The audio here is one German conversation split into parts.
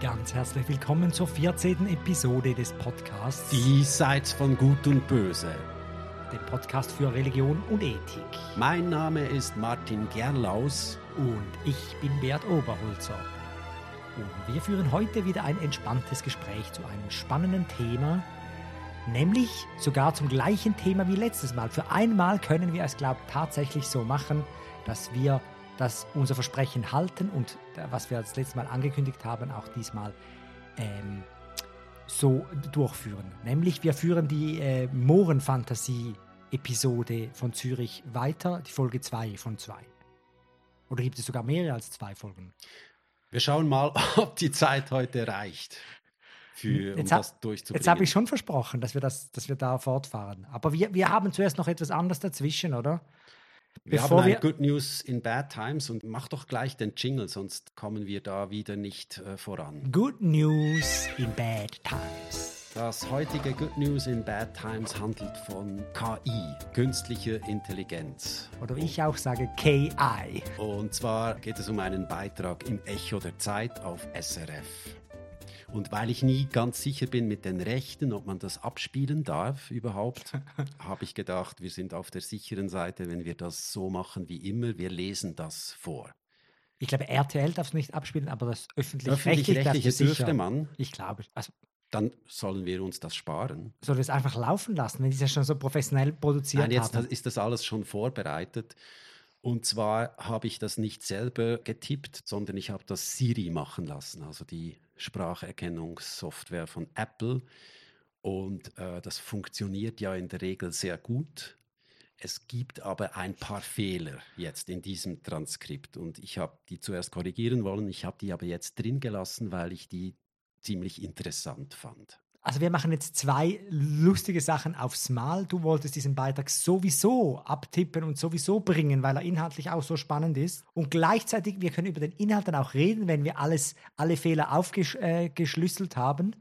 Ganz herzlich willkommen zur 14. Episode des Podcasts. Diesseits von Gut und Böse. Dem Podcast für Religion und Ethik. Mein Name ist Martin Gerlaus. Und ich bin Bert Oberholzer. Und wir führen heute wieder ein entspanntes Gespräch zu einem spannenden Thema, nämlich sogar zum gleichen Thema wie letztes Mal. Für einmal können wir es, glaube ich, tatsächlich so machen, dass wir das unser Versprechen halten und was wir das letzte Mal angekündigt haben, auch diesmal ähm, so durchführen. Nämlich wir führen die äh, Mohrenfantasie-Episode von Zürich weiter, die Folge 2 von 2. Oder gibt es sogar mehr als zwei Folgen? Wir schauen mal, ob die Zeit heute reicht. Für, um jetzt das hab, durchzubringen. Jetzt habe ich schon versprochen, dass wir, das, dass wir da fortfahren. Aber wir, wir haben zuerst noch etwas anderes dazwischen, oder? Wir Bevor haben ein wir- Good News in Bad Times und mach doch gleich den Jingle, sonst kommen wir da wieder nicht äh, voran. Good News in Bad Times. Das heutige Good News in Bad Times handelt von KI, künstliche Intelligenz. Oder ich auch sage KI. Und zwar geht es um einen Beitrag im Echo der Zeit auf SRF. Und weil ich nie ganz sicher bin mit den Rechten, ob man das abspielen darf überhaupt, habe ich gedacht, wir sind auf der sicheren Seite, wenn wir das so machen wie immer. Wir lesen das vor. Ich glaube, RTL darf es nicht abspielen, aber das öffentlich-rechtliche darf dürfte sicher. man, Ich glaube. Also, dann sollen wir uns das sparen. soll das einfach laufen lassen, wenn die es ja schon so professionell produziert Nein, jetzt haben? ist das alles schon vorbereitet. Und zwar habe ich das nicht selber getippt, sondern ich habe das Siri machen lassen, also die Spracherkennungssoftware von Apple. Und äh, das funktioniert ja in der Regel sehr gut. Es gibt aber ein paar Fehler jetzt in diesem Transkript und ich habe die zuerst korrigieren wollen. Ich habe die aber jetzt drin gelassen, weil ich die ziemlich interessant fand. Also wir machen jetzt zwei lustige Sachen aufs Mal. Du wolltest diesen Beitrag sowieso abtippen und sowieso bringen, weil er inhaltlich auch so spannend ist. Und gleichzeitig, wir können über den Inhalt dann auch reden, wenn wir alles, alle Fehler aufgeschlüsselt haben.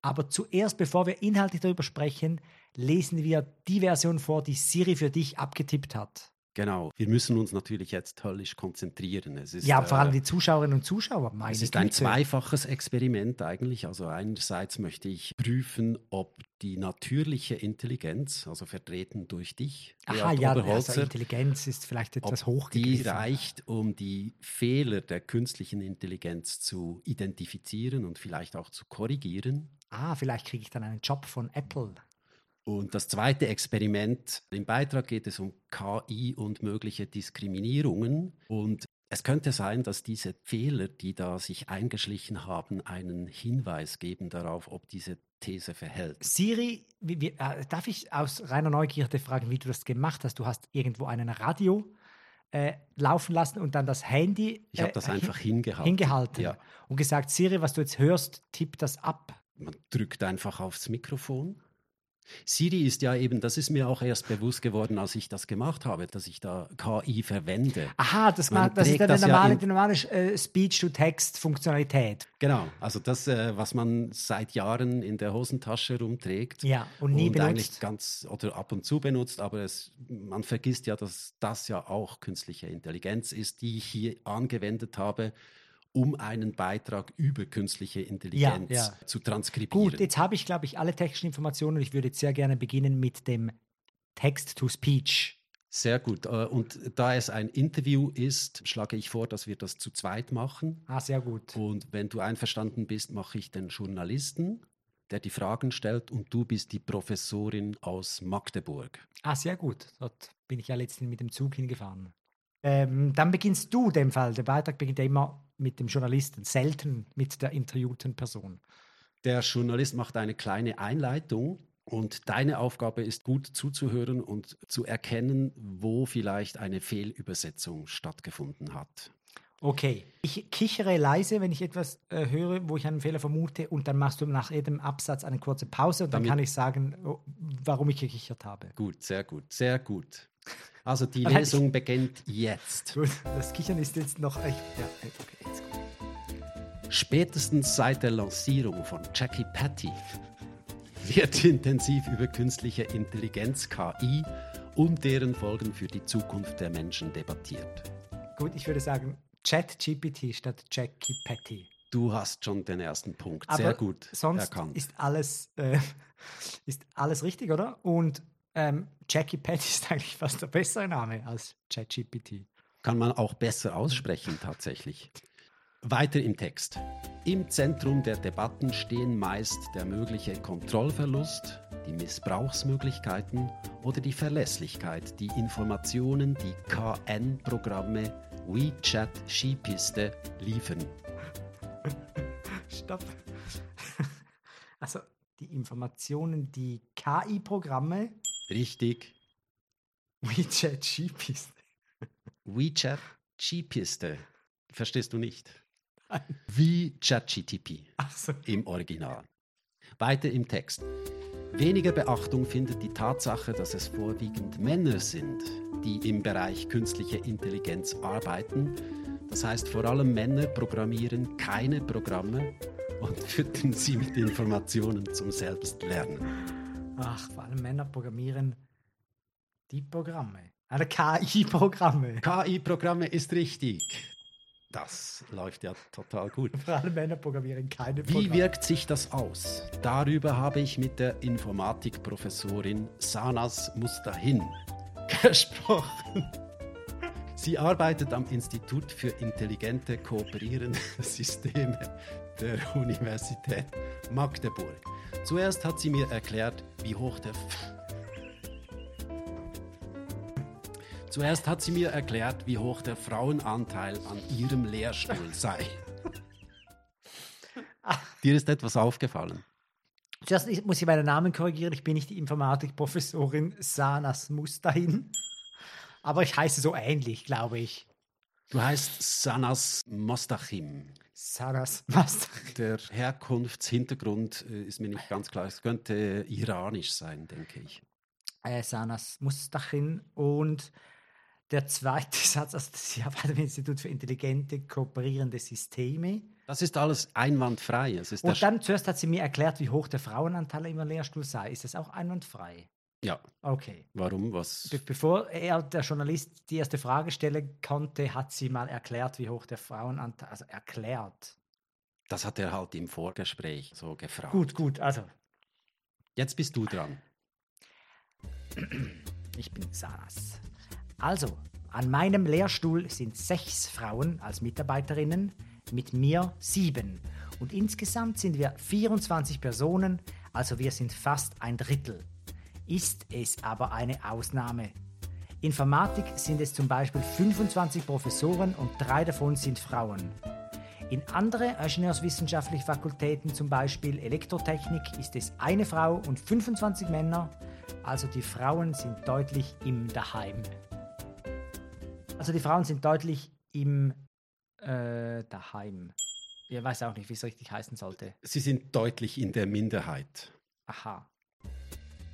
Aber zuerst, bevor wir inhaltlich darüber sprechen, lesen wir die Version vor, die Siri für dich abgetippt hat. Genau, wir müssen uns natürlich jetzt höllisch konzentrieren. Es ist, ja, vor allem äh, die Zuschauerinnen und Zuschauer. Meine Es ist ein zweifaches Experiment eigentlich. Also einerseits möchte ich prüfen, ob die natürliche Intelligenz, also vertreten durch dich, Aha, ja, also Intelligenz ist vielleicht etwas die hochgegriffen. reicht, um die Fehler der künstlichen Intelligenz zu identifizieren und vielleicht auch zu korrigieren. Ah, vielleicht kriege ich dann einen Job von Apple. Und das zweite Experiment, im Beitrag geht es um KI und mögliche Diskriminierungen. Und es könnte sein, dass diese Fehler, die da sich eingeschlichen haben, einen Hinweis geben darauf, ob diese These verhält. Siri, wie, wie, äh, darf ich aus reiner Neugierde fragen, wie du das gemacht hast? Du hast irgendwo einen Radio äh, laufen lassen und dann das Handy Ich habe äh, das hin- einfach hingehalten. hingehalten Ja. und gesagt, Siri, was du jetzt hörst, tipp das ab. Man drückt einfach aufs Mikrofon. Siri ist ja eben, das ist mir auch erst bewusst geworden, als ich das gemacht habe, dass ich da KI verwende. Aha, das, Man macht, das ist dann das die ja normale, in- die normale äh, Speech-to-Text-Funktionalität. Genau, also das, äh, was man seit Jahren in der Hosentasche rumträgt. Ja, und nie und eigentlich benutzt. ganz oder ab und zu benutzt, aber es, man vergisst ja, dass das ja auch künstliche Intelligenz ist, die ich hier angewendet habe, um einen Beitrag über künstliche Intelligenz ja. zu transkribieren. Gut, jetzt habe ich, glaube ich, alle technischen Informationen. Ich würde jetzt sehr gerne beginnen mit dem Text-to-Speech. Sehr gut. Äh, Und da es ein Interview ist, schlage ich vor, dass wir das zu zweit machen. Ah, sehr gut. Und wenn du einverstanden bist, mache ich den Journalisten, der die Fragen stellt, und du bist die Professorin aus Magdeburg. Ah, sehr gut. Dort bin ich ja letztens mit dem Zug hingefahren. Ähm, dann beginnst du dem Fall. Der Beitrag beginnt ja immer mit dem Journalisten, selten mit der interviewten Person. Der Journalist macht eine kleine Einleitung und deine Aufgabe ist gut zuzuhören und zu erkennen, wo vielleicht eine Fehlübersetzung stattgefunden hat. Okay. Ich kichere leise, wenn ich etwas äh, höre, wo ich einen Fehler vermute, und dann machst du nach jedem Absatz eine kurze Pause und dann Damit- kann ich sagen, oh, warum ich gekichert habe. Gut, sehr gut, sehr gut. Also die Aber Lesung beginnt jetzt. Gut, das Kichern ist jetzt noch echt. Ja, okay, jetzt gut. Spätestens seit der Lancierung von Jackie Patty wird intensiv über künstliche Intelligenz KI und deren Folgen für die Zukunft der Menschen debattiert. Gut, ich würde sagen, Chat GPT statt Jackie Patty. Du hast schon den ersten Punkt. Aber Sehr gut sonst erkannt. ist alles, äh, ist alles richtig, oder? Und ähm, Jackie Pat ist eigentlich fast der bessere Name als ChatGPT. Kann man auch besser aussprechen tatsächlich. Weiter im Text. Im Zentrum der Debatten stehen meist der mögliche Kontrollverlust, die Missbrauchsmöglichkeiten oder die Verlässlichkeit, die Informationen, die KN-Programme WeChat Skipiste liefern. Stopp. Also die Informationen, die KI-Programme, Richtig. WeChat Skipiste. WeChat Skipiste. Verstehst du nicht? Wie ChatGTP Also, im Original. Weiter im Text. Weniger Beachtung findet die Tatsache, dass es vorwiegend Männer sind, die im Bereich künstliche Intelligenz arbeiten. Das heißt, vor allem Männer programmieren keine Programme und füttern sie mit Informationen zum Selbstlernen. Ach, vor allem Männer programmieren die Programme. Also KI-Programme. KI-Programme ist richtig. Das läuft ja total gut. Vor allem Männer programmieren keine Wie Programme. wirkt sich das aus? Darüber habe ich mit der Informatikprofessorin Sanas Mustahin gesprochen. Sie arbeitet am Institut für intelligente kooperierende Systeme der Universität Magdeburg. Zuerst hat sie mir erklärt, wie hoch der F Zuerst hat sie mir erklärt, wie hoch der Frauenanteil an ihrem Lehrstuhl sei. Dir ist etwas aufgefallen. Zuerst muss ich meinen Namen korrigieren. Ich bin nicht die Informatikprofessorin Sanas Mustahin. Aber ich heiße so ähnlich, glaube ich. Du heißt Sanas Mostachim. Sanas Mustahin. Der Herkunftshintergrund äh, ist mir nicht ganz klar. Es könnte iranisch sein, denke ich. Äh, Sanas Mustahin. Und der zweite Satz, also sie arbeitet am Institut für intelligente, kooperierende Systeme. Das ist alles einwandfrei. Ist Und dann zuerst hat sie mir erklärt, wie hoch der Frauenanteil im Lehrstuhl sei. Ist das auch einwandfrei? Ja, Okay. warum? Was? Be bevor er, der Journalist, die erste Frage stellen konnte, hat sie mal erklärt, wie hoch der Frauenanteil, also erklärt. Das hat er halt im Vorgespräch so gefragt. Gut, gut, also Jetzt bist du dran. ich bin Saras. Also, an meinem Lehrstuhl sind sechs Frauen als Mitarbeiterinnen, mit mir sieben. Und insgesamt sind wir 24 Personen, also wir sind fast ein Drittel. Ist es aber eine Ausnahme. Informatik sind es zum Beispiel 25 Professoren und drei davon sind Frauen. In andere ingenieurswissenschaftliche Fakultäten, zum Beispiel Elektrotechnik, ist es eine Frau und 25 Männer, also die Frauen sind deutlich im Daheim. Also die Frauen sind deutlich im äh, Daheim. Ich weiß auch nicht, wie es richtig heißen sollte. Sie sind deutlich in der Minderheit. Aha.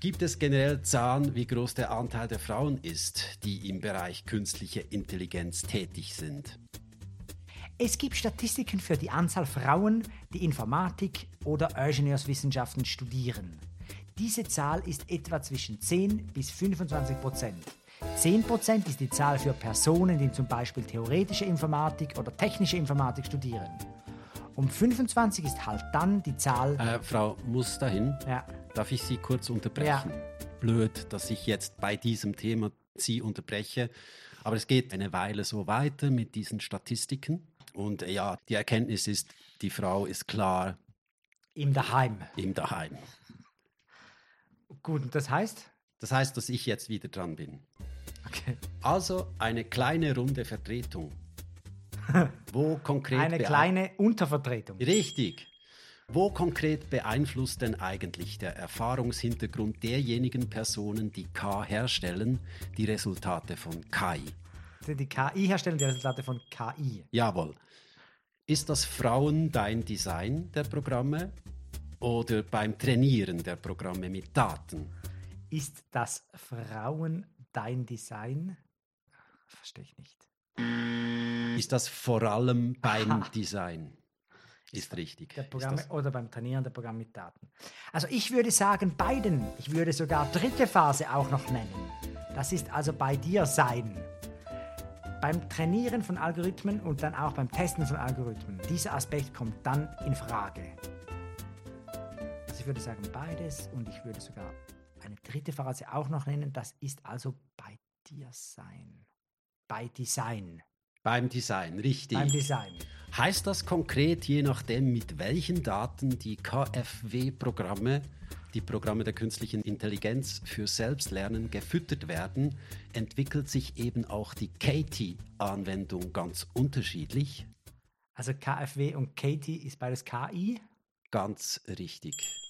Gibt es generell Zahlen, wie groß der Anteil der Frauen ist, die im Bereich künstliche Intelligenz tätig sind? Es gibt Statistiken für die Anzahl Frauen, die Informatik oder Ingenieurswissenschaften studieren. Diese Zahl ist etwa zwischen 10 bis 25 Prozent. 10 Prozent ist die Zahl für Personen, die zum Beispiel theoretische Informatik oder technische Informatik studieren. Um 25 ist halt dann die Zahl. Äh, Frau Mustahin, Ja, darf ich Sie kurz unterbrechen? Blöd, dass ich jetzt bei diesem Thema Sie unterbreche, aber es geht eine Weile so weiter mit diesen Statistiken. Und äh, ja, die Erkenntnis ist, die Frau ist klar im Daheim. im Daheim. Gut, und das heißt? Das heißt, dass ich jetzt wieder dran bin. Okay. Also eine kleine runde Vertretung. Wo konkret Eine kleine Untervertretung. Richtig. Wo konkret beeinflusst denn eigentlich der Erfahrungshintergrund derjenigen Personen, die K herstellen, die Resultate von KI? Die KI herstellen die Resultate von KI. Jawohl. Ist das Frauen dein Design der Programme oder beim Trainieren der Programme mit Daten? Ist das Frauen dein Design? Verstehe ich nicht. Ist das vor allem beim Aha. Design? Ist richtig. Der Ist Programme das- oder beim Trainieren der Programme mit Daten. Also ich würde sagen beiden. Ich würde sogar dritte Phase auch noch nennen. Das ist also bei dir sein. beim Trainieren von Algorithmen und dann auch beim Testen von Algorithmen. Dieser Aspekt kommt dann in Frage. Also ich würde sagen beides und ich würde sogar eine dritte Phase auch noch nennen. Das ist also bei dir sein. Bei Design. Beim Design, richtig. Beim Design. Heißt das konkret, je nachdem, mit welchen Daten die KfW-Programme, die Programme der künstlichen Intelligenz für Selbstlernen gefüttert werden, entwickelt sich eben auch die Katie-Anwendung ganz unterschiedlich? Also KfW und Katie ist beides KI? Ganz richtig.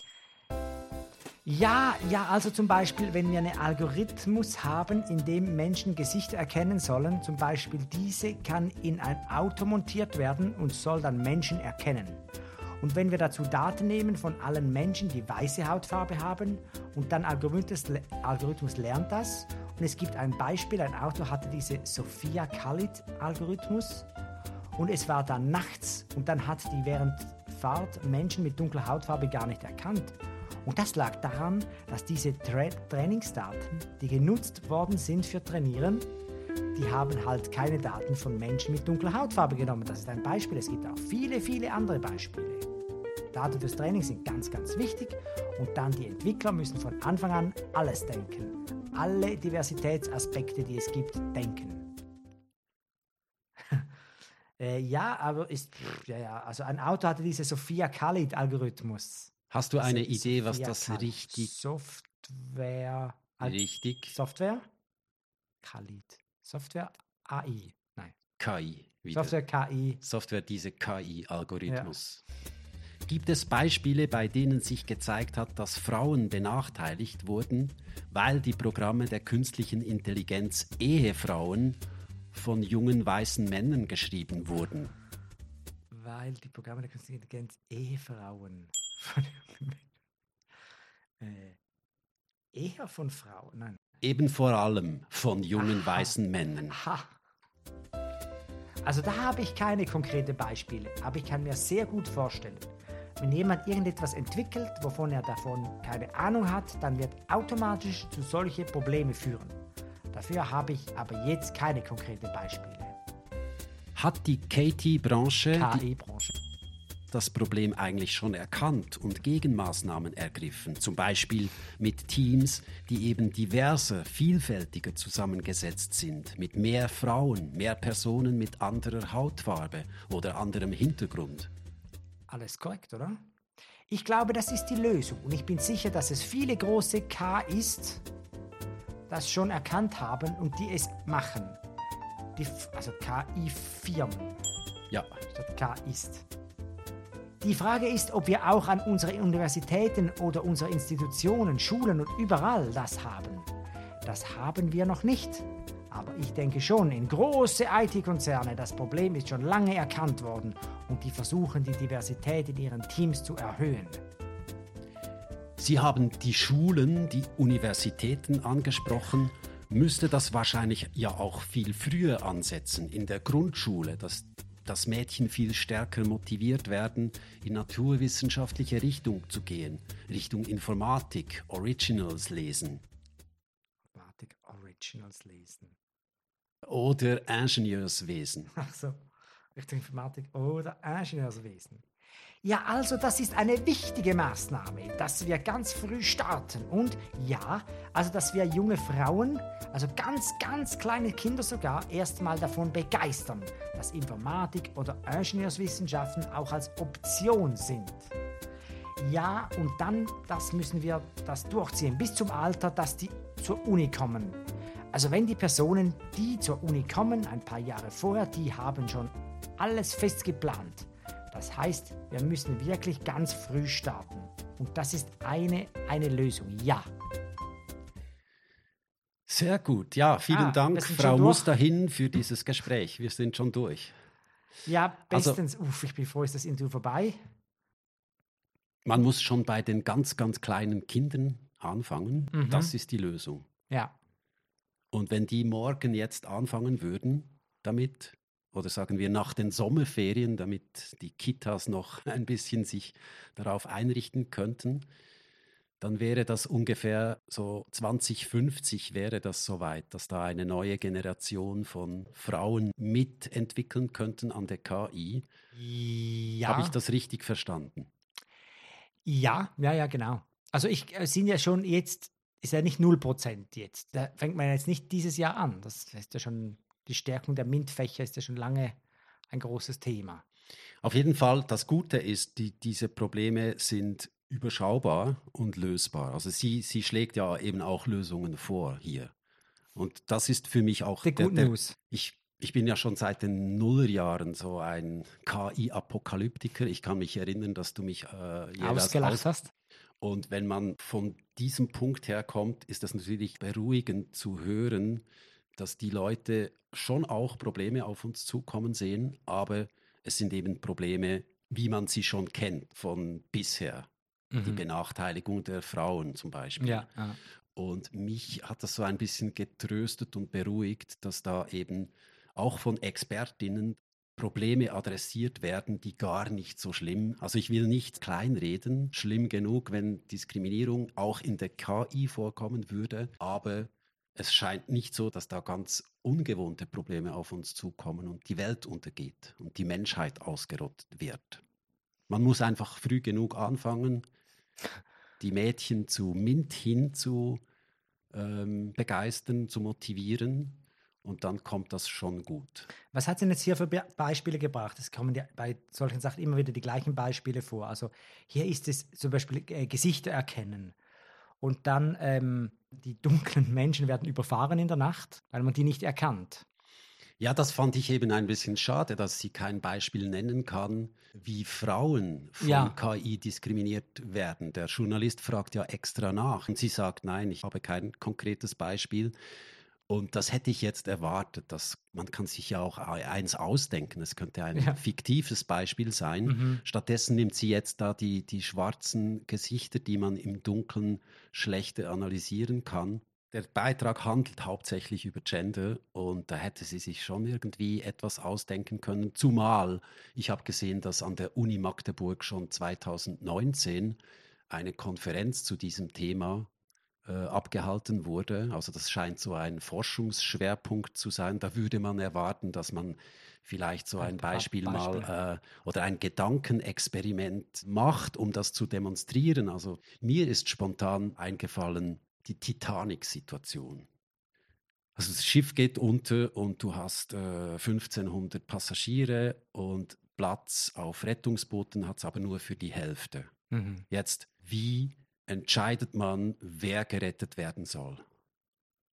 Ja, ja, also zum Beispiel, wenn wir einen Algorithmus haben, in dem Menschen Gesichter erkennen sollen, zum Beispiel diese kann in ein Auto montiert werden und soll dann Menschen erkennen. Und wenn wir dazu Daten nehmen von allen Menschen, die weiße Hautfarbe haben, und dann Algorithmus, Algorithmus lernt das, und es gibt ein Beispiel, ein Auto hatte diese Sophia Khalid-Algorithmus, und es war dann nachts, und dann hat die während Fahrt Menschen mit dunkler Hautfarbe gar nicht erkannt. Und das lag daran, dass diese Tra Trainingsdaten, die genutzt worden sind für Trainieren, die haben halt keine Daten von Menschen mit dunkler Hautfarbe genommen. Das ist ein Beispiel. Es gibt auch viele, viele andere Beispiele. Daten fürs Training sind ganz, ganz wichtig und dann die Entwickler müssen von Anfang an alles denken. Alle Diversitätsaspekte, die es gibt, denken. äh, ja, aber ist, ja, ja, also ein Auto hatte diese Sophia Khalid-Algorithmus. Hast du eine Idee, was das richtig... Software... Richtig. Software? Khalid. Software AI. Nein. KI. Wieder. Software KI. Software, diese KI-Algorithmus. Ja. Gibt es Beispiele, bei denen sich gezeigt hat, dass Frauen benachteiligt wurden, weil die Programme der künstlichen Intelligenz Ehefrauen von jungen weißen Männern geschrieben wurden? Weil die Programme der künstlichen Intelligenz Ehefrauen äh, eher von Frauen, nein. Eben vor allem von jungen Aha. weißen Männern. Aha. Also da habe ich keine konkreten Beispiele, aber ich kann mir sehr gut vorstellen, wenn jemand irgendetwas entwickelt, wovon er davon keine Ahnung hat, dann wird automatisch zu solche Probleme führen. Dafür habe ich aber jetzt keine konkreten Beispiele. Hat die KT-Branche, KI-Branche, das Problem eigentlich schon erkannt und Gegenmaßnahmen ergriffen, zum Beispiel mit Teams, die eben diverser, vielfältiger zusammengesetzt sind, mit mehr Frauen, mehr Personen mit anderer Hautfarbe oder anderem Hintergrund. Alles korrekt, oder? Ich glaube, das ist die Lösung und ich bin sicher, dass es viele große KIs das schon erkannt haben und die es machen. Die, also KI-Firmen. Ja. Statt KIs. Die Frage ist, ob wir auch an unsere Universitäten oder unsere Institutionen, Schulen und überall das haben. Das haben wir noch nicht. Aber ich denke schon, in große IT-Konzerne, das Problem ist schon lange erkannt worden und die versuchen, die Diversität in ihren Teams zu erhöhen. Sie haben die Schulen, die Universitäten angesprochen. Müsste das wahrscheinlich ja auch viel früher ansetzen, in der Grundschule, dass dass Mädchen viel stärker motiviert werden, in naturwissenschaftliche Richtung zu gehen, Richtung Informatik, Originals lesen. Informatik, Originals lesen. Oder Ingenieurswesen. Ach so, Richtung Informatik oder Ingenieurswesen. Ja, also das ist eine wichtige Maßnahme, dass wir ganz früh starten. Und ja, also dass wir junge Frauen, also ganz, ganz kleine Kinder sogar, erstmal davon begeistern, dass Informatik oder Ingenieurswissenschaften auch als Option sind. Ja, und dann, das müssen wir das durchziehen, bis zum Alter, dass die zur Uni kommen. Also wenn die Personen, die zur Uni kommen, ein paar Jahre vorher, die haben schon alles fest geplant. Das heißt, wir müssen wirklich ganz früh starten. Und das ist eine, eine Lösung, ja. Sehr gut. Ja, vielen ah, Dank, Frau Musterhin, für dieses Gespräch. Wir sind schon durch. Ja, also bestens. Also, Uff, ich bin froh, ist das Interview vorbei. Man muss schon bei den ganz, ganz kleinen Kindern anfangen. Mhm. Das ist die Lösung. Ja. Und wenn die morgen jetzt anfangen würden damit, oder sagen wir nach den Sommerferien, damit die Kitas noch ein bisschen sich darauf einrichten könnten, dann wäre das ungefähr so 2050 wäre das soweit, dass da eine neue Generation von Frauen mitentwickeln könnten an der KI. Ja. Habe ich das richtig verstanden? Ja, ja, ja, genau. Also ich äh, sind ja schon jetzt, ist ja nicht 0% jetzt. Da fängt man jetzt nicht dieses Jahr an. Das ist ja schon, die Stärkung der MINT-Fächer ist ja schon lange ein großes Thema. Auf jeden Fall, das Gute ist, die, diese Probleme sind überschaubar und lösbar. Also sie, sie schlägt ja eben auch Lösungen vor hier. Und das ist für mich auch The der, good der, news. ich, ich bin ja schon seit den Nullerjahren so ein KI-Apokalyptiker. Ich kann mich erinnern, dass du mich äh, Ausgelacht aus- hast. und wenn man von diesem Punkt her kommt, ist das natürlich beruhigend zu hören, dass die Leute schon auch Probleme auf uns zukommen sehen, aber es sind eben Probleme, wie man sie schon kennt von bisher. Die Mhm. Benachteiligung der Frauen zum Beispiel. Ja, ja. Und mich hat das so ein bisschen getröstet und beruhigt, dass da eben auch von Expertinnen Probleme adressiert werden, die gar nicht so schlimm. Also ich will nicht kleinreden, schlimm genug, wenn Diskriminierung auch in der KI vorkommen würde, aber es scheint nicht so, dass da ganz ungewohnte Probleme auf uns zukommen und die Welt untergeht und die Menschheit ausgerottet wird. Man muss einfach früh genug anfangen, die Mädchen zu MINT hin zu ähm, begeistern, zu motivieren und dann kommt das schon gut. Was hat sie denn jetzt hier für Be Beispiele gebracht? Es kommen ja bei solchen Sachen immer wieder die gleichen Beispiele vor. Also hier ist es zum Beispiel äh, Gesichter erkennen. Und dann ähm, die dunklen Menschen werden überfahren in der Nacht, weil man die nicht erkannt. Ja, das fand ich eben ein bisschen schade, dass sie kein Beispiel nennen kann, wie Frauen von Ja. KI diskriminiert werden. Der Journalist fragt ja extra nach und sie sagt, nein, ich habe kein konkretes Beispiel. Und das hätte ich jetzt erwartet, dass man kann sich ja auch eins ausdenken. Es könnte ein Ja. fiktives Beispiel sein. Mhm. Stattdessen nimmt sie jetzt da die, die schwarzen Gesichter, die man im Dunkeln schlechter analysieren kann. Der Beitrag handelt hauptsächlich über Gender und da hätte sie sich schon irgendwie etwas ausdenken können. Zumal ich habe gesehen, dass an der Uni Magdeburg schon 2019 eine Konferenz zu diesem Thema äh, abgehalten wurde. Also das scheint so ein Forschungsschwerpunkt zu sein. Da würde man erwarten, dass man vielleicht so Ein ein Beispiel Beispiele. mal äh, oder ein Gedankenexperiment macht, um das zu demonstrieren. Also mir ist spontan eingefallen die Titanic-Situation. Also das Schiff geht unter und du hast äh, 1500 Passagiere und Platz auf Rettungsbooten hat es aber nur für die Hälfte. Mhm. Jetzt, wie entscheidet man, wer gerettet werden soll?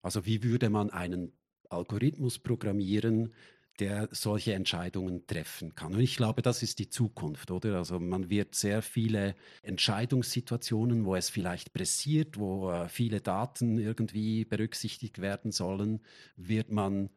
Also wie würde man einen Algorithmus programmieren, der solche Entscheidungen treffen kann? Und ich glaube, das ist die Zukunft, oder? Also man wird sehr viele Entscheidungssituationen, wo es vielleicht pressiert, wo äh, viele Daten irgendwie berücksichtigt werden sollen, wird man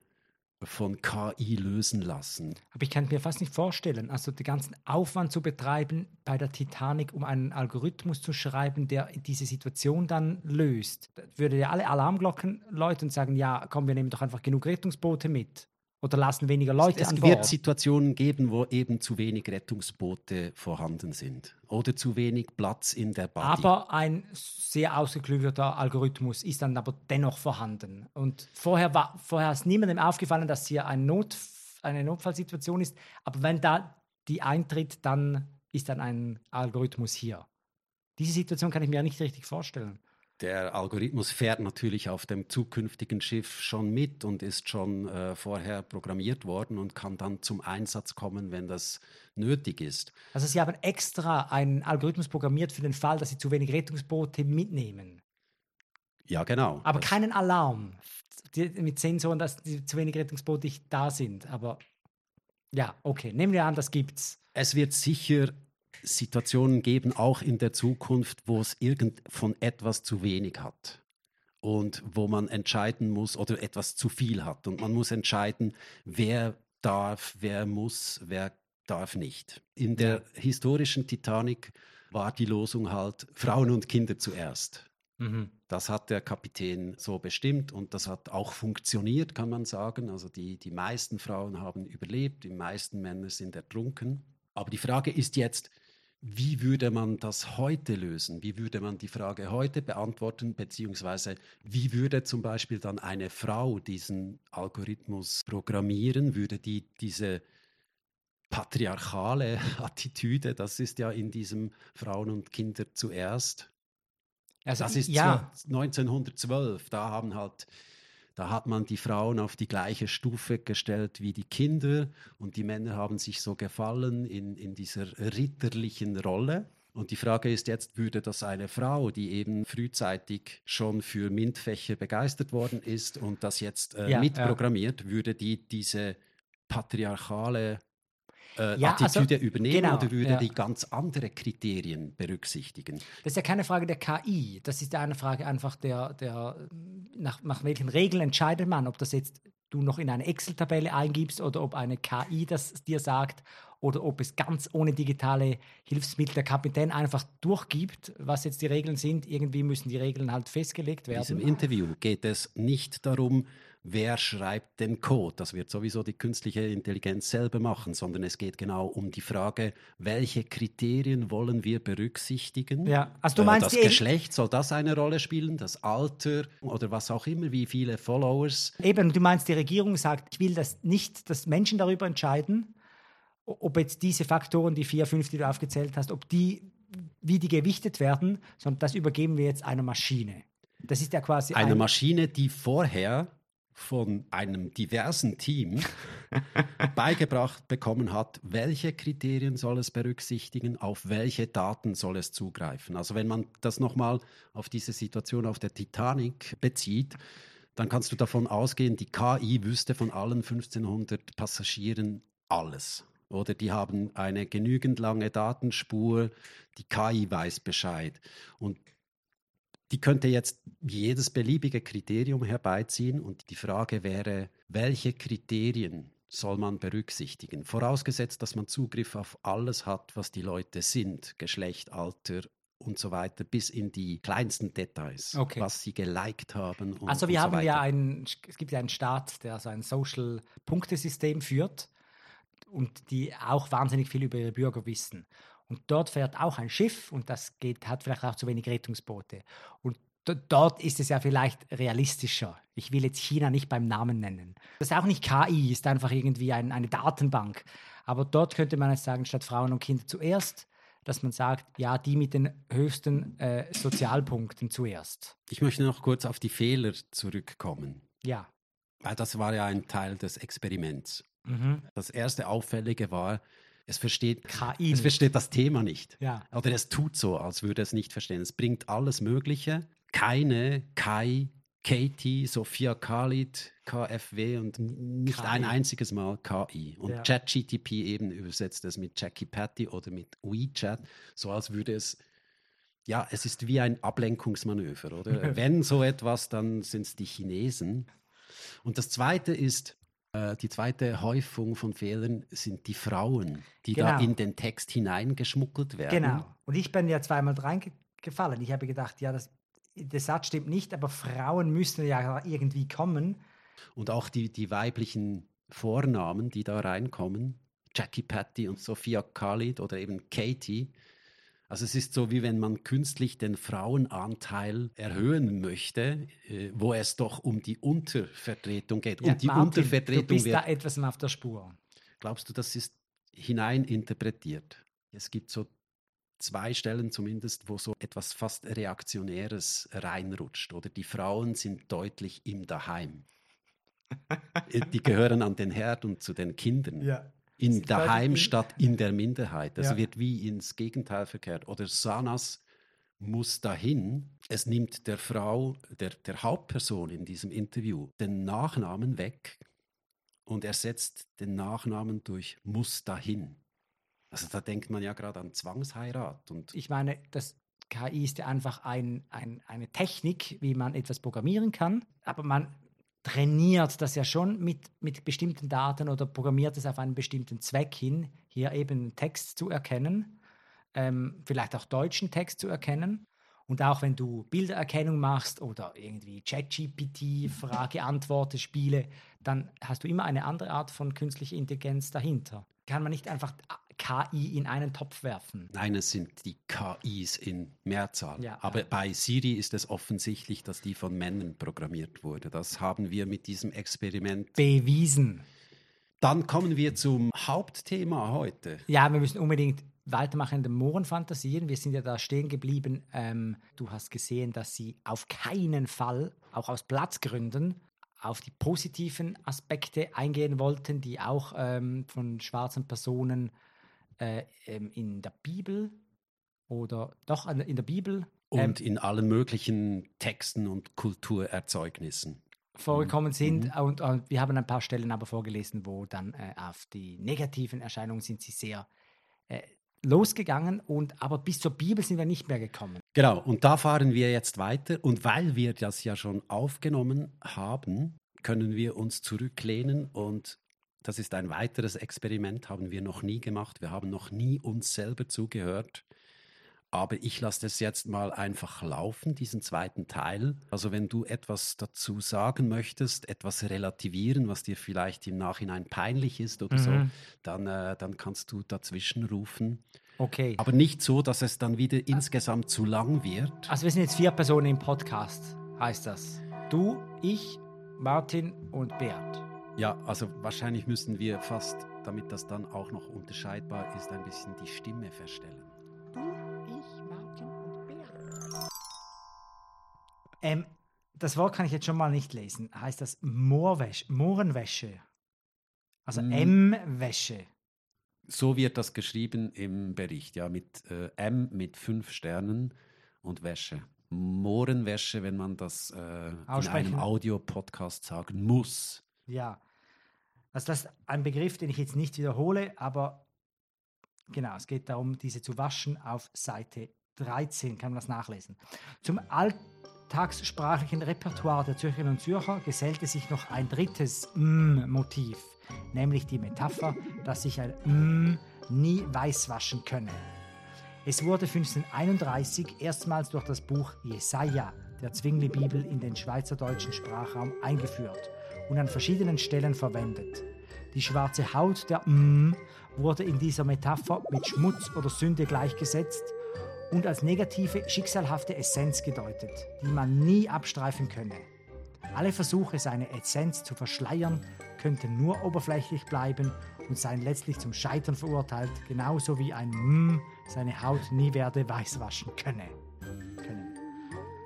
von KI lösen lassen. Aber ich kann mir fast nicht vorstellen, also den ganzen Aufwand zu betreiben bei der Titanic, um einen Algorithmus zu schreiben, der diese Situation dann löst. Da würde ja alle Alarmglocken läuten und sagen, ja, komm, wir nehmen doch einfach genug Rettungsboote mit. Oder lassen weniger Leute es an wird Bord. Situationen geben, wo eben zu wenig Rettungsboote vorhanden sind oder zu wenig Platz in der Body. Aber ein sehr ausgeklügelter Algorithmus ist dann aber dennoch vorhanden. Und vorher war vorher ist niemandem aufgefallen, dass hier ein Not, eine Notfallsituation ist. Aber wenn da die eintritt, dann ist dann ein Algorithmus hier. Diese Situation kann ich mir nicht richtig vorstellen. Der Algorithmus fährt natürlich auf dem zukünftigen Schiff schon mit und ist schon äh, vorher programmiert worden und kann dann zum Einsatz kommen, wenn das nötig ist. Also sie haben extra einen Algorithmus programmiert für den Fall, dass sie zu wenig Rettungsboote mitnehmen. Ja, genau. Aber Das- keinen Alarm die, mit Sensoren, dass die zu wenig Rettungsboote da sind. Aber ja, okay, nehmen wir an, das gibt's. Es wird sicher Situationen geben, auch in der Zukunft, wo es irgend von etwas zu wenig hat und wo man entscheiden muss oder etwas zu viel hat und man muss entscheiden, wer darf, wer muss, wer darf nicht. In der historischen Titanic war die Losung halt Frauen und Kinder zuerst. Das hat der Kapitän so bestimmt und das hat auch funktioniert, kann man sagen. Also die, die meisten Frauen haben überlebt, die meisten Männer sind ertrunken. Aber die Frage ist jetzt, wie würde man das heute lösen? Wie würde man die Frage heute beantworten? Beziehungsweise wie würde zum Beispiel dann eine Frau diesen Algorithmus programmieren? Würde die diese patriarchale Attitüde, das ist ja in diesem Frauen und Kinder zuerst. Also, das ist ja 1912, da haben halt da hat man die Frauen auf die gleiche Stufe gestellt wie die Kinder und die Männer haben sich so gefallen in, in dieser ritterlichen Rolle. Und die Frage ist jetzt, würde das eine Frau, die eben frühzeitig schon für MINT-Fächer begeistert worden ist und das jetzt äh, ja, mitprogrammiert, ja. würde die diese patriarchale äh, ja, Attitüde also, übernehmen genau, oder würde ja. die ganz andere Kriterien berücksichtigen? Das ist ja keine Frage der KI. Das ist ja eine Frage einfach der, der nach, nach welchen Regeln entscheidet man, ob das jetzt du noch in eine Excel-Tabelle eingibst oder ob eine KI das dir sagt oder ob es ganz ohne digitale Hilfsmittel der Kapitän einfach durchgibt, was jetzt die Regeln sind. Irgendwie müssen die Regeln halt festgelegt werden. In diesem Interview geht es nicht darum, wer schreibt den Code. Das wird sowieso die künstliche Intelligenz selber machen, sondern es geht genau um die Frage, welche Kriterien wollen wir berücksichtigen? Ja, also du meinst das Geschlecht, soll das eine Rolle spielen? Das Alter oder was auch immer, wie viele Followers? Eben, du meinst, die Regierung sagt, ich will das nicht, dass Menschen darüber entscheiden, ob jetzt diese Faktoren, die vier, fünf, die du aufgezählt hast, ob die, wie die gewichtet werden, sondern das übergeben wir jetzt einer Maschine. Das ist ja quasi eine ein Maschine, die vorher von einem diversen Team beigebracht bekommen hat, welche Kriterien soll es berücksichtigen, auf welche Daten soll es zugreifen. Also wenn man das nochmal auf diese Situation auf der Titanic bezieht, dann kannst du davon ausgehen, die KI wüsste von allen 1500 Passagieren alles. Oder die haben eine genügend lange Datenspur, die KI weiß Bescheid. Und die könnte jetzt jedes beliebige Kriterium herbeiziehen und die Frage wäre, welche Kriterien soll man berücksichtigen? Vorausgesetzt, dass man Zugriff auf alles hat, was die Leute sind, Geschlecht, Alter und so weiter, bis in die kleinsten Details, okay. was sie geliked haben. Und, also wir haben so ja einen, es gibt ja einen Staat, der so ein Social-Punktesystem führt und die auch wahnsinnig viel über ihre Bürger wissen. Und dort fährt auch ein Schiff und das geht, hat vielleicht auch zu wenig Rettungsboote. Und dort ist es ja vielleicht realistischer. Ich will jetzt China nicht beim Namen nennen. Das ist auch nicht KI, ist einfach irgendwie ein, eine Datenbank. Aber dort könnte man jetzt sagen, statt Frauen und Kinder zuerst, dass man sagt, ja, die mit den höchsten äh, Sozialpunkten zuerst. Ich möchte noch kurz auf die Fehler zurückkommen. Ja. Weil das war ja ein Teil des Experiments. Mhm. Das erste Auffällige war, es versteht, KI es versteht das Thema nicht. Ja. Oder es tut so, als würde es nicht verstehen. Es bringt alles Mögliche. Keine, Kai, Katie, Sophia Khalid, KFW und nicht KI. ein einziges Mal KI. Und ja. ChatGTP eben übersetzt es mit Jackie Patty oder mit WeChat, so als würde es ja, es ist wie ein Ablenkungsmanöver, oder? Wenn so etwas, dann sind es die Chinesen. Und das Zweite ist, die zweite Häufung von Fehlern sind die Frauen, die genau. da in den Text hineingeschmuggelt werden. Genau. Und ich bin ja zweimal reingefallen. Ich habe gedacht, ja, das, der Satz stimmt nicht, aber Frauen müssen ja irgendwie kommen. Und auch die, die weiblichen Vornamen, die da reinkommen, Jackie Patty und Sophia Khalid oder eben Katie, also es ist so, wie wenn man künstlich den Frauenanteil erhöhen möchte, äh, wo es doch um die Untervertretung geht. Ja, und die Martin, Untervertretung du bist wird, da etwas auf der Spur. Glaubst du, das ist hineininterpretiert? Es gibt so zwei Stellen zumindest, wo so etwas fast Reaktionäres reinrutscht. Oder die Frauen sind deutlich im Daheim. Äh, die gehören an den Herd und zu den Kindern. Ja in der Heimstadt in der Minderheit. Das ja. wird wie ins Gegenteil verkehrt. Oder Sanas muss dahin. Es nimmt der Frau, der, der Hauptperson in diesem Interview, den Nachnamen weg und ersetzt den Nachnamen durch muss dahin. Also da denkt man ja gerade an Zwangsheirat. Und ich meine, das KI ist ja einfach ein, ein, eine Technik, wie man etwas programmieren kann. Aber man trainiert das ja schon mit, mit bestimmten Daten oder programmiert es auf einen bestimmten Zweck hin, hier eben Text zu erkennen, ähm, vielleicht auch deutschen Text zu erkennen. Und auch wenn du Bildererkennung machst oder irgendwie ChatGPT, Frage-Antwort-Spiele, dann hast du immer eine andere Art von künstlicher Intelligenz dahinter. Kann man nicht einfach KI in einen Topf werfen. Nein, es sind die KIs in Mehrzahl. Ja, Aber ja. bei Siri ist es offensichtlich, dass die von Männern programmiert wurde. Das haben wir mit diesem Experiment. Bewiesen. Dann kommen wir zum Hauptthema heute. Ja, wir müssen unbedingt weitermachen in den Mohrenfantasien. Wir sind ja da stehen geblieben. Ähm, du hast gesehen, dass sie auf keinen Fall, auch aus Platzgründen, auf die positiven Aspekte eingehen wollten, die auch ähm, von schwarzen Personen äh, ähm, in der Bibel oder doch in der Bibel ähm, Und in allen möglichen Texten und Kulturerzeugnissen. vorgekommen sind. Und, und wir haben ein paar Stellen aber vorgelesen, wo dann äh, auf die negativen Erscheinungen sind sie sehr äh, losgegangen. Und aber bis zur Bibel sind wir nicht mehr gekommen. Genau, und da fahren wir jetzt weiter. Und weil wir das ja schon aufgenommen haben, können wir uns zurücklehnen und das ist ein weiteres Experiment, haben wir noch nie gemacht. Wir haben noch nie uns selber zugehört. Aber ich lasse das jetzt mal einfach laufen, diesen zweiten Teil. Also wenn du etwas dazu sagen möchtest, etwas relativieren, was dir vielleicht im Nachhinein peinlich ist oder so, Mhm. dann, äh, dann kannst du dazwischen rufen. Okay. Aber nicht so, dass es dann wieder insgesamt zu lang wird. Also wir sind jetzt vier Personen im Podcast, heißt das. Du, ich, Martin und Beat. Ja, also wahrscheinlich müssen wir fast, damit das dann auch noch unterscheidbar ist, ein bisschen die Stimme verstellen. Du, ich, Martin und Beat. Ähm, das Wort kann ich jetzt schon mal nicht lesen. Heißt das Moorwäsche, Mohrenwäsche? Also Mm. M-Wäsche. So wird das geschrieben im Bericht, ja, mit äh, M mit fünf Sternen und Wäsche. Mohrenwäsche, wenn man das äh, in einem Audiopodcast sagen muss. Ja. Also das ist ein Begriff, den ich jetzt nicht wiederhole, aber genau, es geht darum, diese zu waschen auf Seite 13, kann man das nachlesen. Zum alltagssprachlichen Repertoire der Zürcherinnen und Zürcher gesellte sich noch ein drittes M-Motiv, nämlich die Metapher, dass sich ein M nie weiß waschen könne. Es wurde 1531 erstmals durch das Buch Jesaja der Zwingli-Bibel in den schweizerdeutschen Sprachraum eingeführt und an verschiedenen Stellen verwendet. Die schwarze Haut der M wurde in dieser Metapher mit Schmutz oder Sünde gleichgesetzt und als negative, schicksalhafte Essenz gedeutet, die man nie abstreifen könne. Alle Versuche, seine Essenz zu verschleiern, könnten nur oberflächlich bleiben und seien letztlich zum Scheitern verurteilt, genauso wie ein M seine Haut nie werde weiß waschen könne.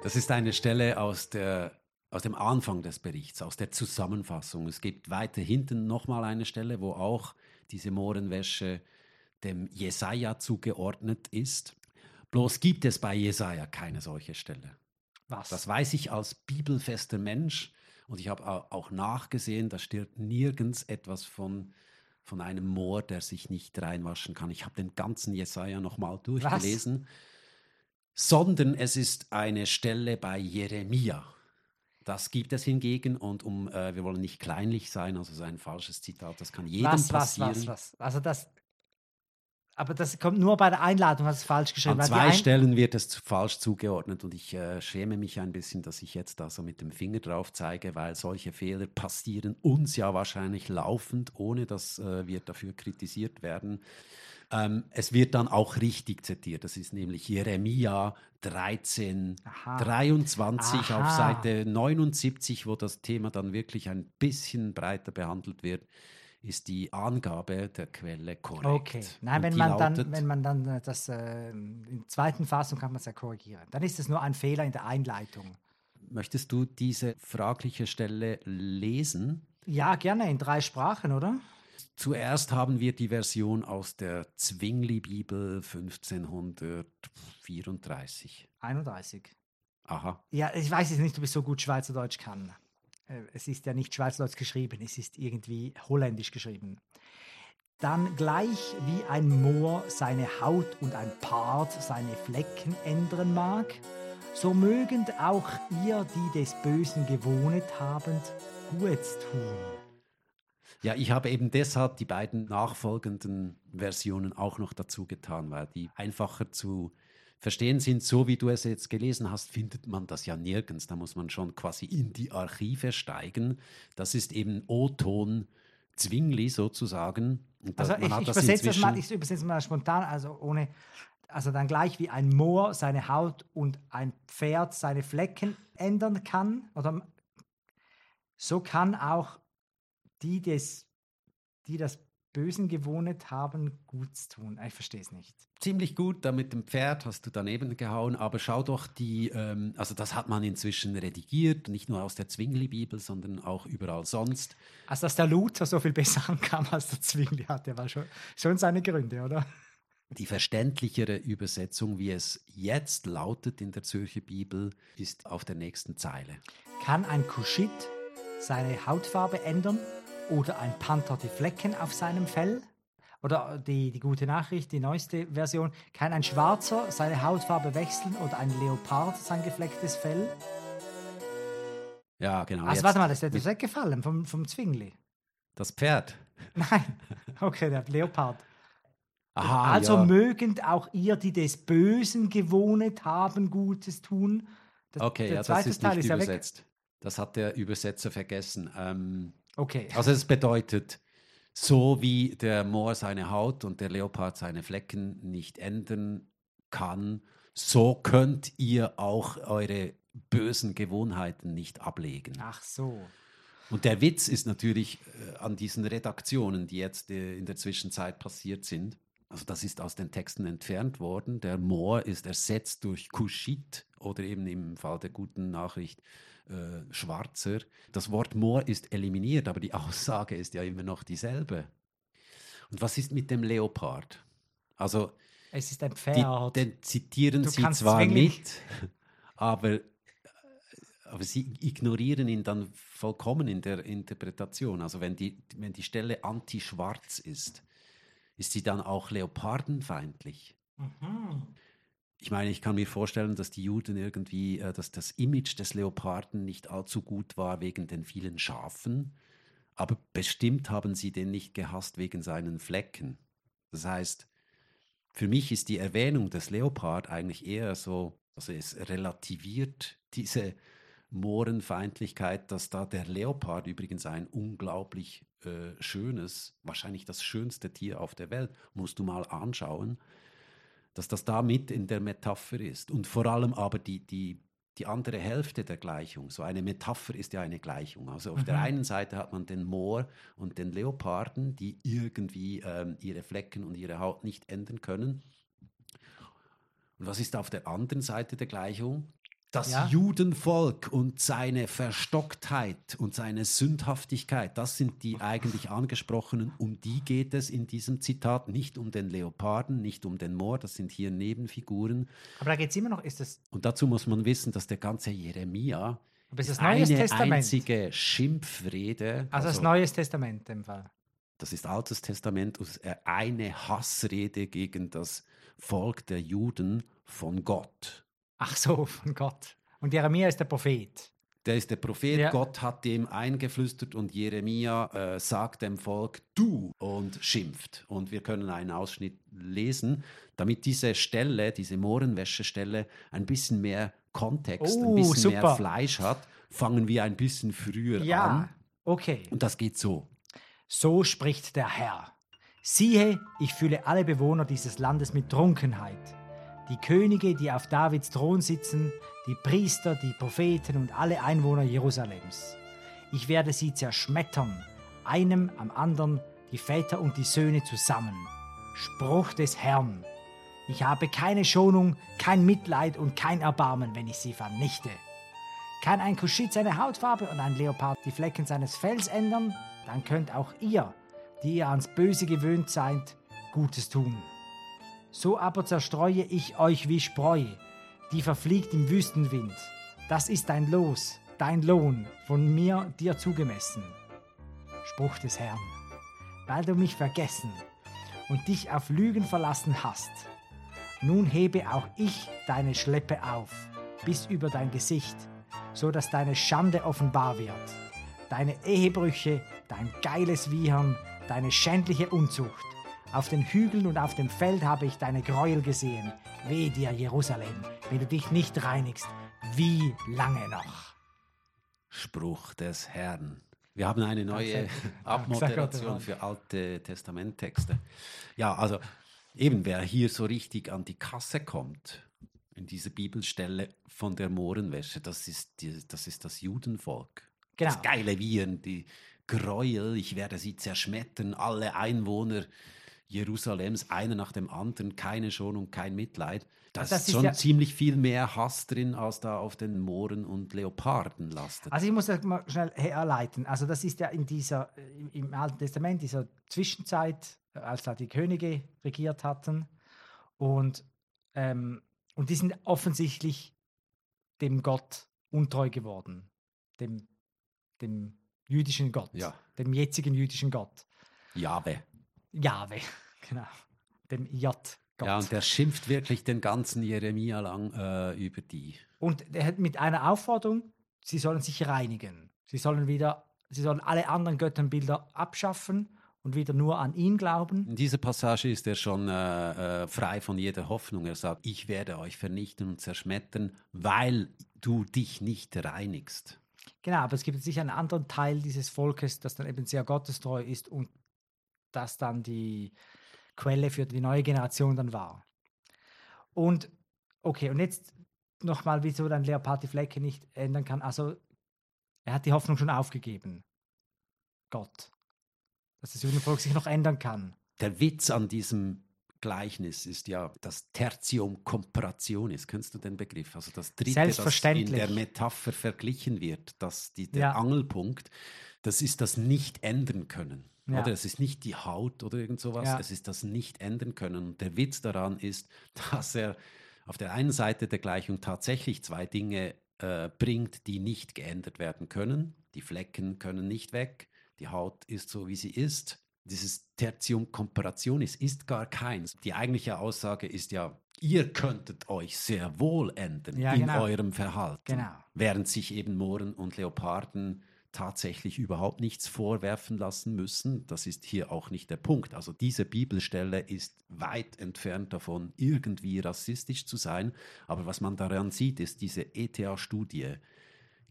Das ist eine Stelle aus, der, aus dem Anfang des Berichts, aus der Zusammenfassung. Es gibt weiter hinten nochmal eine Stelle, wo auch diese Mohrenwäsche dem Jesaja zugeordnet ist. Bloß gibt es bei Jesaja keine solche Stelle. Was? Das weiß ich als bibelfester Mensch und ich habe au- auch nachgesehen, da steht nirgends etwas von, von einem Moor, der sich nicht reinwaschen kann. Ich habe den ganzen Jesaja nochmal durchgelesen, sondern es ist eine Stelle bei Jeremia. Das gibt es hingegen und um, äh, wir wollen nicht kleinlich sein, also so ein falsches Zitat, das kann jedem was, was, passieren. was, was? Also das. Aber das kommt nur bei der Einladung, hast du es falsch geschrieben. An zwei Stellen wird es zu- falsch zugeordnet und ich äh, schäme mich ein bisschen, dass ich jetzt da so mit dem Finger drauf zeige, weil solche Fehler passieren uns ja wahrscheinlich laufend, ohne dass äh, wir dafür kritisiert werden. Ähm, es wird dann auch richtig zitiert. Das ist nämlich Jeremia 13, Aha. 23 auf Aha. Seite 79, wo das Thema dann wirklich ein bisschen breiter behandelt wird, ist die Angabe der Quelle korrekt. Okay. Nein, wenn man, dann, lautet- wenn man dann äh, das äh, in der zweiten Fassung kann man es ja korrigieren. Dann ist es nur ein Fehler in der Einleitung. Möchtest du diese fragliche Stelle lesen? Ja, gerne in drei Sprachen, oder? Zuerst haben wir die Version aus der Zwingli-Bibel 1534. 31. Aha. Ja, ich weiß jetzt nicht, ob ich so gut Schweizerdeutsch kann. Äh, Es ist ja nicht Schweizerdeutsch geschrieben, es ist irgendwie holländisch geschrieben. Dann gleich wie ein Moor seine Haut und ein Part seine Flecken ändern mag, so mögend auch ihr, die des Bösen gewohnet habend, Gutes tun. Ja, ich habe eben deshalb die beiden nachfolgenden Versionen auch noch dazu getan, weil die einfacher zu verstehen sind. So wie du es jetzt gelesen hast, findet man das ja nirgends. Da muss man schon quasi in die Archive steigen. Das ist eben O-Ton Zwingli sozusagen. also ich, ich übersetze das mal, ich übersetze mal spontan, also ohne, also dann gleich wie ein Moor seine Haut und ein Pferd seine Flecken ändern kann, oder so kann auch die, des, die das Bösen gewohnt haben, Gutes tun. Ich verstehe es nicht. Ziemlich gut, da mit dem Pferd hast du daneben gehauen, aber schau doch die, ähm, also das hat man inzwischen redigiert, nicht nur aus der Zwingli-Bibel, sondern auch überall sonst. Also dass der Luther so viel besser ankam als der Zwingli hatte, war schon, schon seine Gründe, oder? Die verständlichere Übersetzung, wie es jetzt lautet in der Zürcher Bibel, ist auf der nächsten Zeile. Kann ein Kuschit seine Hautfarbe ändern? Oder ein Panther die Flecken auf seinem Fell? Oder die, die gute Nachricht, die neueste Version, kann ein Schwarzer seine Hautfarbe wechseln oder ein Leopard sein geflecktes Fell? Ja, genau. Also warte mal, das ist weggefallen vom, vom Zwingli. Das Pferd? Nein, okay, der Leopard. Aha, also ja. mögen auch ihr, die des Bösen gewohnt haben, Gutes tun. Das, okay, ja, das ist Teil nicht ist übersetzt. Ja das hat der Übersetzer vergessen. Ähm, Okay. Also es bedeutet, so wie der Moor seine Haut und der Leopard seine Flecken nicht ändern kann, so könnt ihr auch eure bösen Gewohnheiten nicht ablegen. Ach so. Und der Witz ist natürlich äh, an diesen Redaktionen, die jetzt äh, in der Zwischenzeit passiert sind. Also das ist aus den Texten entfernt worden. Der Moor ist ersetzt durch Kuschit oder eben im Fall der guten Nachricht äh, schwarzer. Das Wort Moor ist eliminiert, aber die Aussage ist ja immer noch dieselbe. Und was ist mit dem Leopard? Also, es ist ein Pferd. Die, den zitieren du sie zwar mit, aber, aber sie ignorieren ihn dann vollkommen in der Interpretation. Also wenn die, wenn die Stelle anti-schwarz ist, ist sie dann auch leopardenfeindlich. Mhm ich meine, ich kann mir vorstellen, dass die Juden irgendwie, äh, dass das Image des Leoparden nicht allzu gut war wegen den vielen Schafen, aber bestimmt haben sie den nicht gehasst wegen seinen Flecken. Das heißt, für mich ist die Erwähnung des Leopard eigentlich eher so, also es relativiert diese Mohrenfeindlichkeit, dass da der Leopard übrigens ein unglaublich äh, schönes, wahrscheinlich das schönste Tier auf der Welt, musst du mal anschauen dass das da mit in der Metapher ist. Und vor allem aber die, die, die andere Hälfte der Gleichung. So eine Metapher ist ja eine Gleichung. Also auf mhm. der einen Seite hat man den Moor und den Leoparden, die irgendwie ähm, ihre Flecken und ihre Haut nicht ändern können. Und was ist auf der anderen Seite der Gleichung? Das ja. Judenvolk und seine Verstocktheit und seine Sündhaftigkeit, das sind die eigentlich angesprochenen. Um die geht es in diesem Zitat. Nicht um den Leoparden, nicht um den Moor, das sind hier Nebenfiguren. Aber da geht es immer noch, ist es. Und dazu muss man wissen, dass der ganze Jeremia Aber ist das eine Testament? einzige Schimpfrede. Also, also das Neues Testament im Fall. Das ist Altes Testament, eine Hassrede gegen das Volk der Juden von Gott. Ach so, von Gott. Und Jeremia ist der Prophet. Der ist der Prophet, ja. Gott hat dem eingeflüstert und Jeremia äh, sagt dem Volk du und schimpft. Und wir können einen Ausschnitt lesen, damit diese Stelle, diese Mohrenwäschestelle, ein bisschen mehr Kontext, oh, ein bisschen super. mehr Fleisch hat, fangen wir ein bisschen früher ja, an. Okay. Und das geht so. So spricht der Herr. Siehe, ich fühle alle Bewohner dieses Landes mit Trunkenheit die Könige, die auf Davids Thron sitzen, die Priester, die Propheten und alle Einwohner Jerusalems. Ich werde sie zerschmettern, einem am anderen, die Väter und die Söhne zusammen. Spruch des Herrn. Ich habe keine Schonung, kein Mitleid und kein Erbarmen, wenn ich sie vernichte. Kann ein Kuschit seine Hautfarbe und ein Leopard die Flecken seines Fells ändern, dann könnt auch ihr, die ihr ans Böse gewöhnt seid, Gutes tun. So aber zerstreue ich euch wie Spreu, die verfliegt im Wüstenwind. Das ist dein Los, dein Lohn, von mir dir zugemessen. Spruch des Herrn, weil du mich vergessen und dich auf Lügen verlassen hast. Nun hebe auch ich deine Schleppe auf, bis über dein Gesicht, so dass deine Schande offenbar wird. Deine Ehebrüche, dein geiles Wiehern, deine schändliche Unzucht auf den Hügeln und auf dem Feld habe ich deine Gräuel gesehen. Weh dir, Jerusalem, wenn du dich nicht reinigst. Wie lange noch? Spruch des Herrn. Wir haben eine neue Abmoderation für Alte Testamenttexte. Ja, also eben, wer hier so richtig an die Kasse kommt, in dieser Bibelstelle von der Mohrenwäsche, das ist, die, das, ist das Judenvolk. Genau. Das geile Viren, die Gräuel, ich werde sie zerschmettern, alle Einwohner Jerusalems, einer nach dem anderen, keine Schonung, kein Mitleid. Da ist schon ja ziemlich viel mehr Hass drin, als da auf den Mooren und Leoparden lastet. Also ich muss das mal schnell herleiten. Also das ist ja in dieser, im Alten Testament, dieser Zwischenzeit, als da die Könige regiert hatten. Und, ähm, und die sind offensichtlich dem Gott untreu geworden. Dem, dem jüdischen Gott. Ja. Dem jetzigen jüdischen Gott. Jahwe. Jahwe, genau. Dem J. Gott. Ja, und der schimpft wirklich den ganzen Jeremia lang äh, über die. Und er hat mit einer Aufforderung, sie sollen sich reinigen. Sie sollen wieder, sie sollen alle anderen Götterbilder abschaffen und wieder nur an ihn glauben. In dieser Passage ist er schon äh, äh, frei von jeder Hoffnung. Er sagt, ich werde euch vernichten und zerschmettern, weil du dich nicht reinigst. Genau, aber es gibt sicher einen anderen Teil dieses Volkes, das dann eben sehr gottestreu ist und das dann die Quelle für die neue Generation dann war. Und okay, und jetzt nochmal, wieso dann Leopard die Flecke nicht ändern kann. Also, er hat die Hoffnung schon aufgegeben. Gott. Dass das Judenvolk sich noch ändern kann. Der Witz an diesem Gleichnis ist ja das Tertium Comparationis. Kennst du den Begriff? Also das Dritte, das in der Metapher verglichen wird, dass die, der ja. Angelpunkt, das ist das nicht ändern können. Ja. Oder es ist nicht die Haut oder irgend sowas, ja. es ist das nicht ändern können. Und der Witz daran ist, dass er auf der einen Seite der Gleichung tatsächlich zwei Dinge äh, bringt, die nicht geändert werden können. Die Flecken können nicht weg, die Haut ist so, wie sie ist. Dieses Tertium Comparationis ist gar keins. Die eigentliche Aussage ist ja, ihr könntet euch sehr wohl ändern ja, in genau. eurem Verhalten. Genau. Während sich eben Mohren und Leoparden tatsächlich überhaupt nichts vorwerfen lassen müssen. Das ist hier auch nicht der Punkt. Also diese Bibelstelle ist weit entfernt davon, irgendwie rassistisch zu sein. Aber was man daran sieht, ist diese ETA-Studie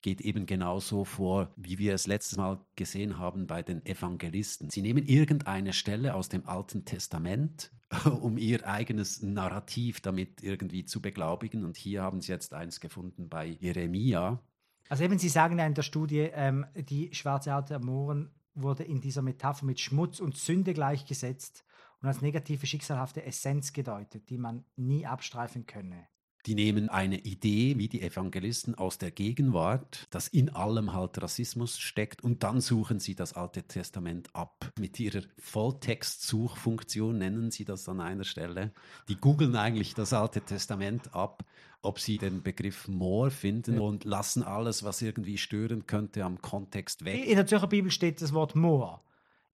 geht eben genauso vor, wie wir es letztes Mal gesehen haben bei den Evangelisten. Sie nehmen irgendeine Stelle aus dem Alten Testament, um ihr eigenes Narrativ damit irgendwie zu beglaubigen. Und hier haben sie jetzt eins gefunden bei Jeremia. Also eben, Sie sagen ja in der Studie, ähm, die schwarze Haut der Mohren wurde in dieser Metapher mit Schmutz und Sünde gleichgesetzt und als negative schicksalhafte Essenz gedeutet, die man nie abstreifen könne. Die nehmen eine Idee, wie die Evangelisten aus der Gegenwart, dass in allem halt Rassismus steckt, und dann suchen sie das Alte Testament ab. Mit ihrer Volltext-Suchfunktion nennen sie das an einer Stelle. Die googeln eigentlich das Alte Testament ab, ob sie den Begriff Moor finden ja. und lassen alles, was irgendwie stören könnte, am Kontext weg. In der Zürcher Bibel steht das Wort Moor.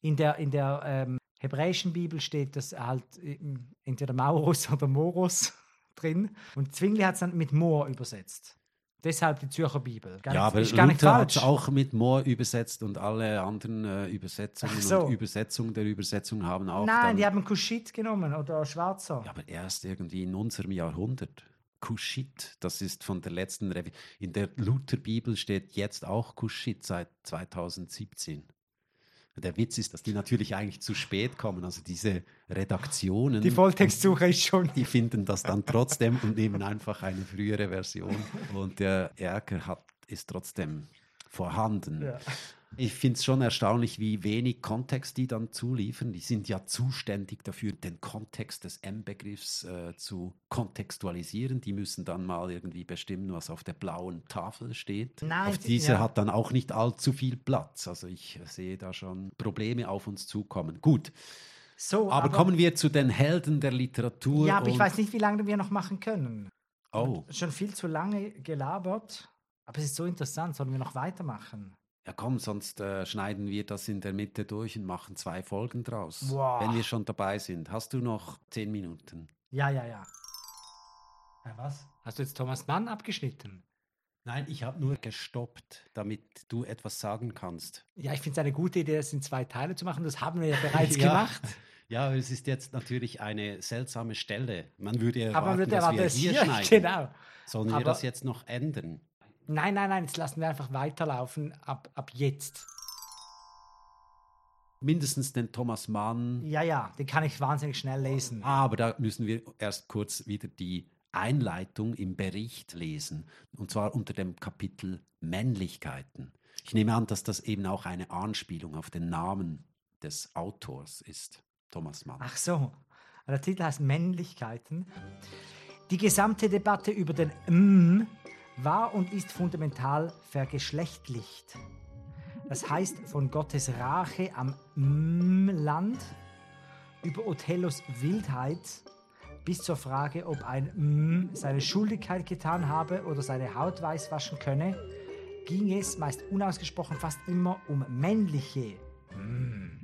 In der, in der ähm, hebräischen Bibel steht das halt ähm, entweder Maurus oder Moros drin. Und Zwingli hat es dann mit Moor übersetzt. Deshalb die Zürcher Bibel. Gar ja, aber ist Luther hat es auch mit Moor übersetzt und alle anderen äh, Übersetzungen so. und Übersetzungen der Übersetzung haben auch. Nein, die haben Kuschit genommen oder Schwarzer. Ja, aber erst irgendwie in unserem Jahrhundert. Kuschit, das ist von der letzten Revision. In der Lutherbibel steht jetzt auch Kuschit seit 2017. Der Witz ist, dass die natürlich eigentlich zu spät kommen. Also diese Redaktionen. Die Volltextsuche ist schon. Die finden das dann trotzdem und nehmen einfach eine frühere Version. Und der Ärger hat, ist trotzdem vorhanden. Ja. Ich finde es schon erstaunlich, wie wenig Kontext die dann zuliefern. Die sind ja zuständig dafür, den Kontext des M-Begriffs äh, zu kontextualisieren. Die müssen dann mal irgendwie bestimmen, was auf der blauen Tafel steht. Nein, auf diese ja. hat dann auch nicht allzu viel Platz. Also ich sehe da schon Probleme auf uns zukommen. Gut. So, aber, aber kommen wir zu den Helden der Literatur. Ja, aber ich weiß nicht, wie lange wir noch machen können. Oh. Schon viel zu lange gelabert. Aber es ist so interessant. Sollen wir noch weitermachen? Ja komm, sonst äh, schneiden wir das in der Mitte durch und machen zwei Folgen draus, wow. wenn wir schon dabei sind. Hast du noch zehn Minuten? Ja, ja, ja. Ja, was? Hast du jetzt Thomas Mann abgeschnitten? Nein, ich habe nur gestoppt, damit du etwas sagen kannst. Ja, ich finde es eine gute Idee, das in zwei Teile zu machen. Das haben wir ja bereits ja. gemacht. Ja, es ist jetzt natürlich eine seltsame Stelle. Man würde erwarten, Aber man würde dass wir hier, hier schneiden. Genau. Sollen wir Aber das jetzt noch ändern? Nein, nein, nein, jetzt lassen wir einfach weiterlaufen ab, ab jetzt. mindestens den Thomas Mann. Ja, ja, den kann ich wahnsinnig schnell lesen. Aber da müssen wir erst kurz wieder die Einleitung im Bericht lesen. Und zwar unter dem Kapitel Männlichkeiten. Ich nehme an, dass das eben auch eine Anspielung auf den Namen des Autors ist, Thomas Mann. Ach so, der Titel heißt Männlichkeiten. Die gesamte Debatte über den M war und ist fundamental vergeschlechtlicht. Das heißt, von Gottes Rache am M-Land über Othellos Wildheit bis zur Frage, ob ein M seine Schuldigkeit getan habe oder seine Haut weiß waschen könne, ging es meist unausgesprochen fast immer um männliche M.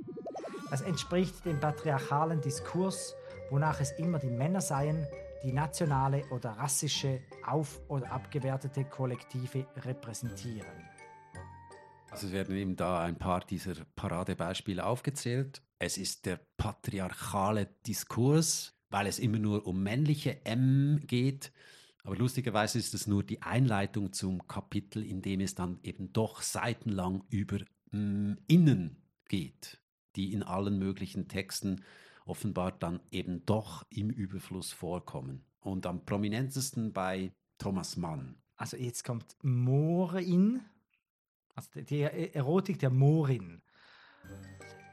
Das entspricht dem patriarchalen Diskurs, wonach es immer die Männer seien, die nationale oder rassische auf- oder abgewertete Kollektive repräsentieren. Also es werden eben da ein paar dieser Paradebeispiele aufgezählt. Es ist der patriarchale Diskurs, weil es immer nur um männliche M geht. Aber lustigerweise ist es nur die Einleitung zum Kapitel, in dem es dann eben doch seitenlang über mm, Innen geht, die in allen möglichen Texten offenbar dann eben doch im Überfluss vorkommen. Und am prominentesten bei Thomas Mann. Also jetzt kommt Morin, also die Erotik der Morin,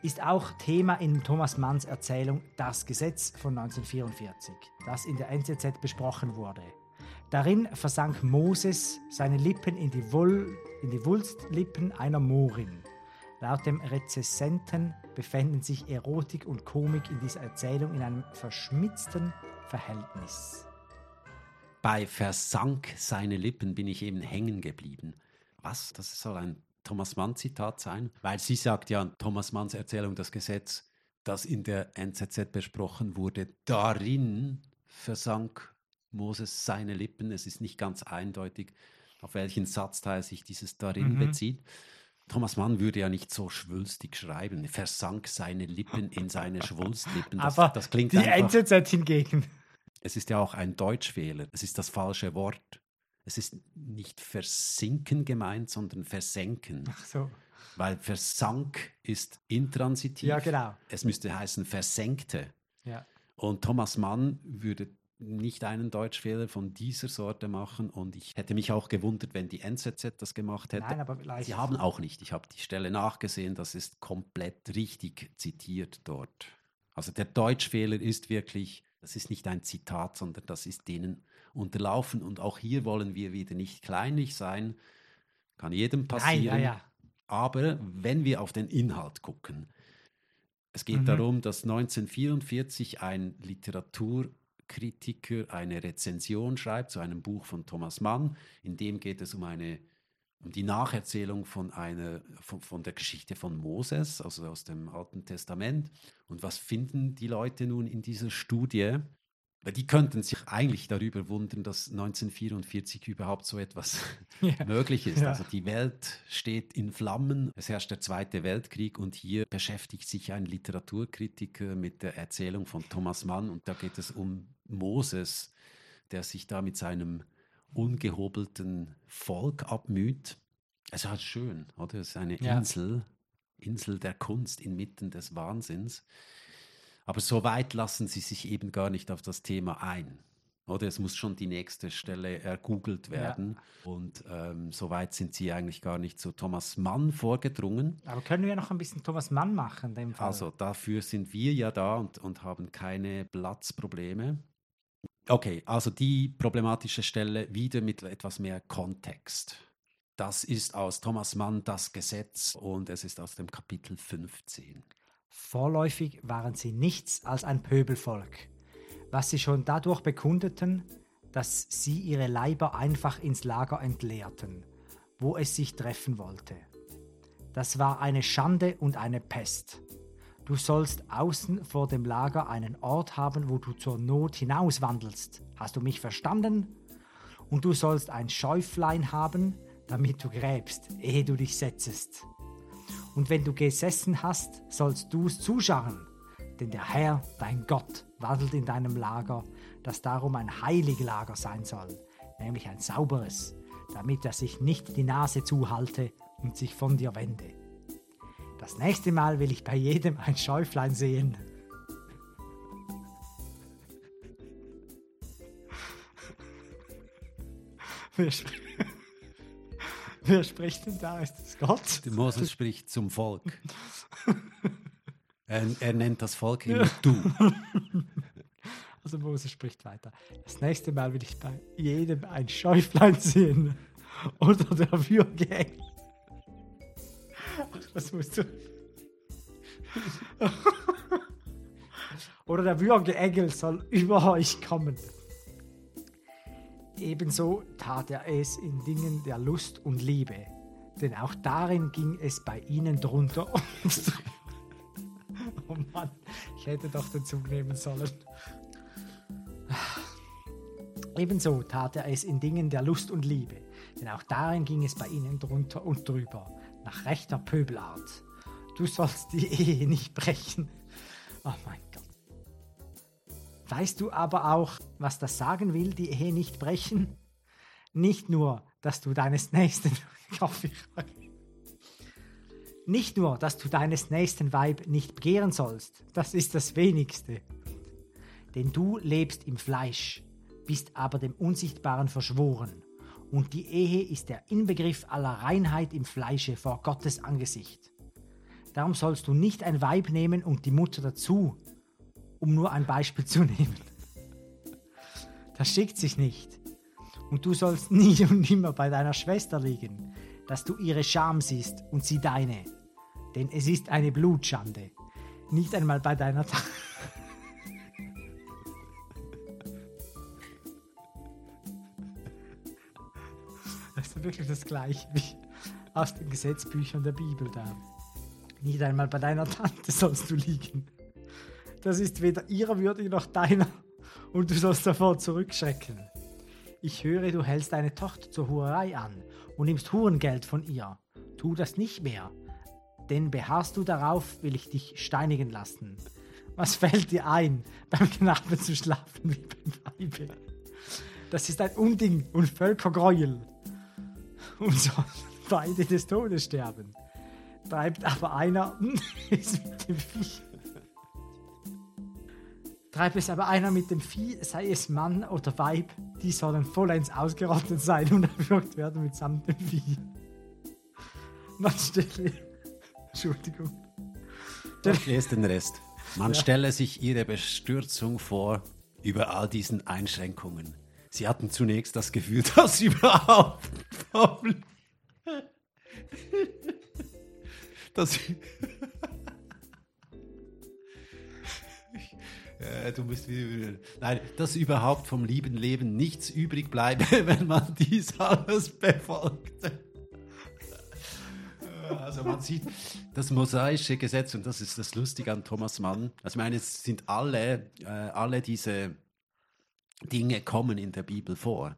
ist auch Thema in Thomas Manns Erzählung Das Gesetz von 1944, das in der NZZ besprochen wurde. Darin versank Moses seine Lippen in die, Woll, in die Wulstlippen einer Morin. Laut dem Rezessenten befänden sich Erotik und Komik in dieser Erzählung in einem verschmitzten Verhältnis. Bei versank seine Lippen bin ich eben hängen geblieben. Was? Das soll ein Thomas Mann-Zitat sein? Weil sie sagt ja, Thomas Manns Erzählung, das Gesetz, das in der NZZ besprochen wurde, darin versank Moses seine Lippen. Es ist nicht ganz eindeutig, auf welchen Satzteil sich dieses darin mhm. bezieht. Thomas Mann würde ja nicht so schwülstig schreiben. Versank seine Lippen in seine Schwulstlippen. Das, Aber das klingt die einfach, NZZ hingegen. Es ist ja auch ein Deutschfehler. Es ist das falsche Wort. Es ist nicht versinken gemeint, sondern versenken. Ach so. Weil versank ist intransitiv. Ja, genau. Es müsste heißen versenkte. Ja. Und Thomas Mann würde nicht einen Deutschfehler von dieser Sorte machen und ich hätte mich auch gewundert, wenn die NZZ das gemacht hätte. Nein, aber vielleicht. Sie haben auch nicht. Ich habe die Stelle nachgesehen, das ist komplett richtig zitiert dort. Also der Deutschfehler ist wirklich, das ist nicht ein Zitat, sondern das ist denen unterlaufen und auch hier wollen wir wieder nicht kleinlich sein, kann jedem passieren. Nein, ja, ja. Aber wenn wir auf den Inhalt gucken, es geht mhm. darum, dass 1944 ein Literatur Kritiker eine Rezension schreibt zu einem Buch von Thomas Mann. In dem geht es um eine um die Nacherzählung von einer von, von, der Geschichte von Moses, also aus dem Alten Testament. Und was finden die Leute nun in dieser Studie? Die könnten sich eigentlich darüber wundern, dass 1944 überhaupt so etwas ja. möglich ist. Ja. Also die Welt steht in Flammen, es herrscht der Zweite Weltkrieg und hier beschäftigt sich ein Literaturkritiker mit der Erzählung von Thomas Mann und da geht es um Moses, der sich da mit seinem ungehobelten Volk abmüht. Es ist halt schön, oder? Es ist eine ja. Insel, Insel der Kunst inmitten des Wahnsinns. Aber so weit lassen sie sich eben gar nicht auf das Thema ein. Oder es muss schon die nächste Stelle ergoogelt werden. Ja. Und ähm, so weit sind sie eigentlich gar nicht zu Thomas Mann vorgedrungen. Aber können wir noch ein bisschen Thomas Mann machen? Also dafür sind wir ja da und, und haben keine Platzprobleme. Okay, also die problematische Stelle wieder mit etwas mehr Kontext. Das ist aus Thomas Mann das Gesetz und es ist aus dem Kapitel 15. Vorläufig waren sie nichts als ein Pöbelvolk, was sie schon dadurch bekundeten, dass sie ihre Leiber einfach ins Lager entleerten, wo es sich treffen wollte. Das war eine Schande und eine Pest. Du sollst außen vor dem Lager einen Ort haben, wo du zur Not hinauswandelst. Hast du mich verstanden? Und du sollst ein Schäuflein haben, damit du gräbst, ehe du dich setzest. Und wenn du gesessen hast, sollst du es zuschauen. Denn der Herr, dein Gott, wandelt in deinem Lager, das darum ein Heiliklager sein soll, nämlich ein sauberes, damit er sich nicht die Nase zuhalte und sich von dir wende. Das nächste Mal will ich bei jedem ein Schäuflein sehen. Sp Wer spricht denn da? Ist das Gott? Der Moses spricht zum Volk. er, er nennt das Volk immer du. Also Moses spricht weiter. Das nächste Mal will ich bei jedem ein Schäuflein sehen. Oder der Würgeengel. Das musst du. Oder der Würgeengel soll über euch kommen. Ebenso tat er es in Dingen der Lust und Liebe, denn auch darin ging es bei ihnen drunter und drüber. Oh Mann, ich hätte doch den Zug nehmen sollen. Ebenso tat er es in Dingen der Lust und Liebe, denn auch darin ging es bei ihnen drunter und drüber, nach rechter Pöbelart. Du sollst die Ehe nicht brechen. Oh mein. Weißt du aber auch, was das sagen will, die Ehe nicht brechen? Nicht nur, dass du deines Nächsten nicht nur, dass du deines nächsten Weib nicht begehren sollst, das ist das wenigste. Denn du lebst im Fleisch, bist aber dem Unsichtbaren verschworen. Und die Ehe ist der Inbegriff aller Reinheit im Fleische vor Gottes Angesicht. Darum sollst du nicht ein Weib nehmen und die Mutter dazu, um nur ein Beispiel zu nehmen. Das schickt sich nicht. Und du sollst nie und nimmer bei deiner Schwester liegen, dass du ihre Scham siehst und sie deine. Denn es ist eine Blutschande. Nicht einmal bei deiner Tante. Das ist wirklich das Gleiche wie aus den Gesetzbüchern der Bibel da. Nicht einmal bei deiner Tante sollst du liegen. Das ist weder ihrer würdig noch deiner und du sollst davor zurückschrecken. Ich höre, du hältst deine Tochter zur Hurerei an und nimmst Hurengeld von ihr. Tu das nicht mehr, denn beharrst du darauf, will ich dich steinigen lassen. Was fällt dir ein, beim Knaben zu schlafen wie beim Weibe? Das ist ein Unding und Völkergräuel und sollen beide des Todes sterben. Treibt aber einer es mit dem Vieh. Treibt es aber einer mit dem Vieh, sei es Mann oder Weib, die sollen vollends ausgerottet sein und erwürgt werden mitsamt dem Vieh. Man stelle. Entschuldigung. Ich lese den Rest. Man ja. stelle sich ihre Bestürzung vor über all diesen Einschränkungen. Sie hatten zunächst das Gefühl, dass überhaupt dass äh, du musst wieder, nein, dass überhaupt vom lieben Leben nichts übrig bleibe, wenn man dies alles befolgte. Also man sieht das mosaische Gesetz und das ist das Lustige an Thomas Mann. Also ich meine, es sind alle, äh, alle diese Dinge kommen in der Bibel vor.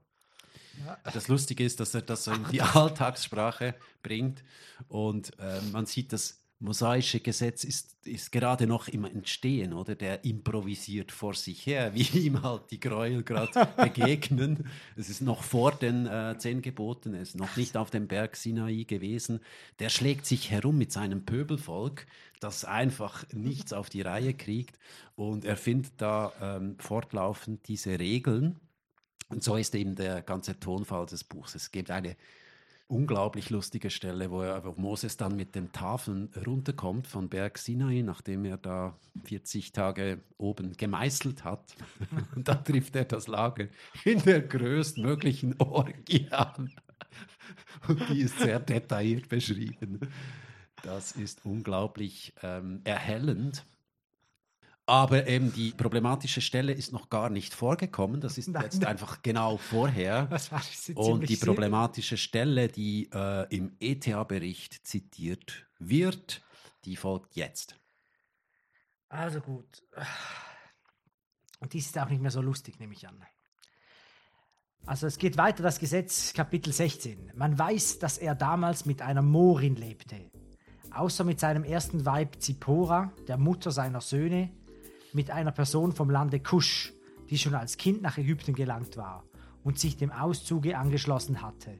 Ja. Das Lustige ist, dass er das in die Alltagssprache bringt und äh, man sieht, das mosaische Gesetz ist, ist gerade noch im Entstehen, oder? Der improvisiert vor sich her, wie ihm halt die Gräuel gerade begegnen. Es ist noch vor den äh, zehn Geboten, er ist noch nicht auf dem Berg Sinai gewesen. Der schlägt sich herum mit seinem Pöbelvolk, das einfach nichts auf die Reihe kriegt und er findet da ähm, fortlaufend diese Regeln. Und so ist eben der ganze Tonfall des Buchs. Es gibt eine unglaublich lustige Stelle, wo, er, wo Moses dann mit den Tafeln runterkommt von Berg Sinai, nachdem er da 40 Tage oben gemeißelt hat. Und da trifft er das Lager in der größtmöglichen Orgie an. Und die ist sehr detailliert beschrieben. Das ist unglaublich ähm, erhellend. Aber eben die problematische Stelle ist noch gar nicht vorgekommen. Das ist Nein. jetzt einfach genau vorher. Das war Und die problematische Stelle, die äh, im ETA-Bericht zitiert wird, die folgt jetzt. Also gut. Und dies ist auch nicht mehr so lustig, nehme ich an. Also es geht weiter, das Gesetz Kapitel 16. Man weiß, dass er damals mit einer Morin lebte. Außer mit seinem ersten Weib Zippora, der Mutter seiner Söhne, mit einer Person vom Lande Kusch, die schon als Kind nach Ägypten gelangt war und sich dem Auszuge angeschlossen hatte.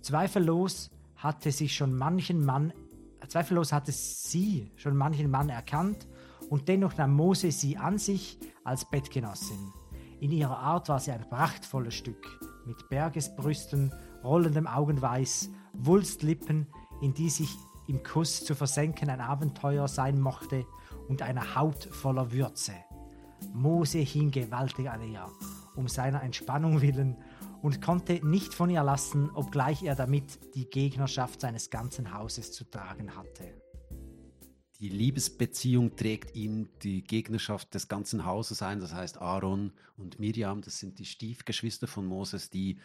Zweifellos hatte sich schon manchen Mann zweifellos hatte sie schon manchen Mann erkannt und dennoch nahm Mose sie an sich als Bettgenossin. In ihrer Art war sie ein prachtvolles Stück, mit Bergesbrüsten, rollendem Augenweiß, Wulstlippen, in die sich im Kuss zu versenken ein Abenteuer sein mochte und einer Haut voller Würze. Mose hing gewaltig an ihr, um seiner Entspannung willen, und konnte nicht von ihr lassen, obgleich er damit die Gegnerschaft seines ganzen Hauses zu tragen hatte. Die Liebesbeziehung trägt ihm die Gegnerschaft des ganzen Hauses ein, das heißt Aaron und Miriam, das sind die Stiefgeschwister von Moses, die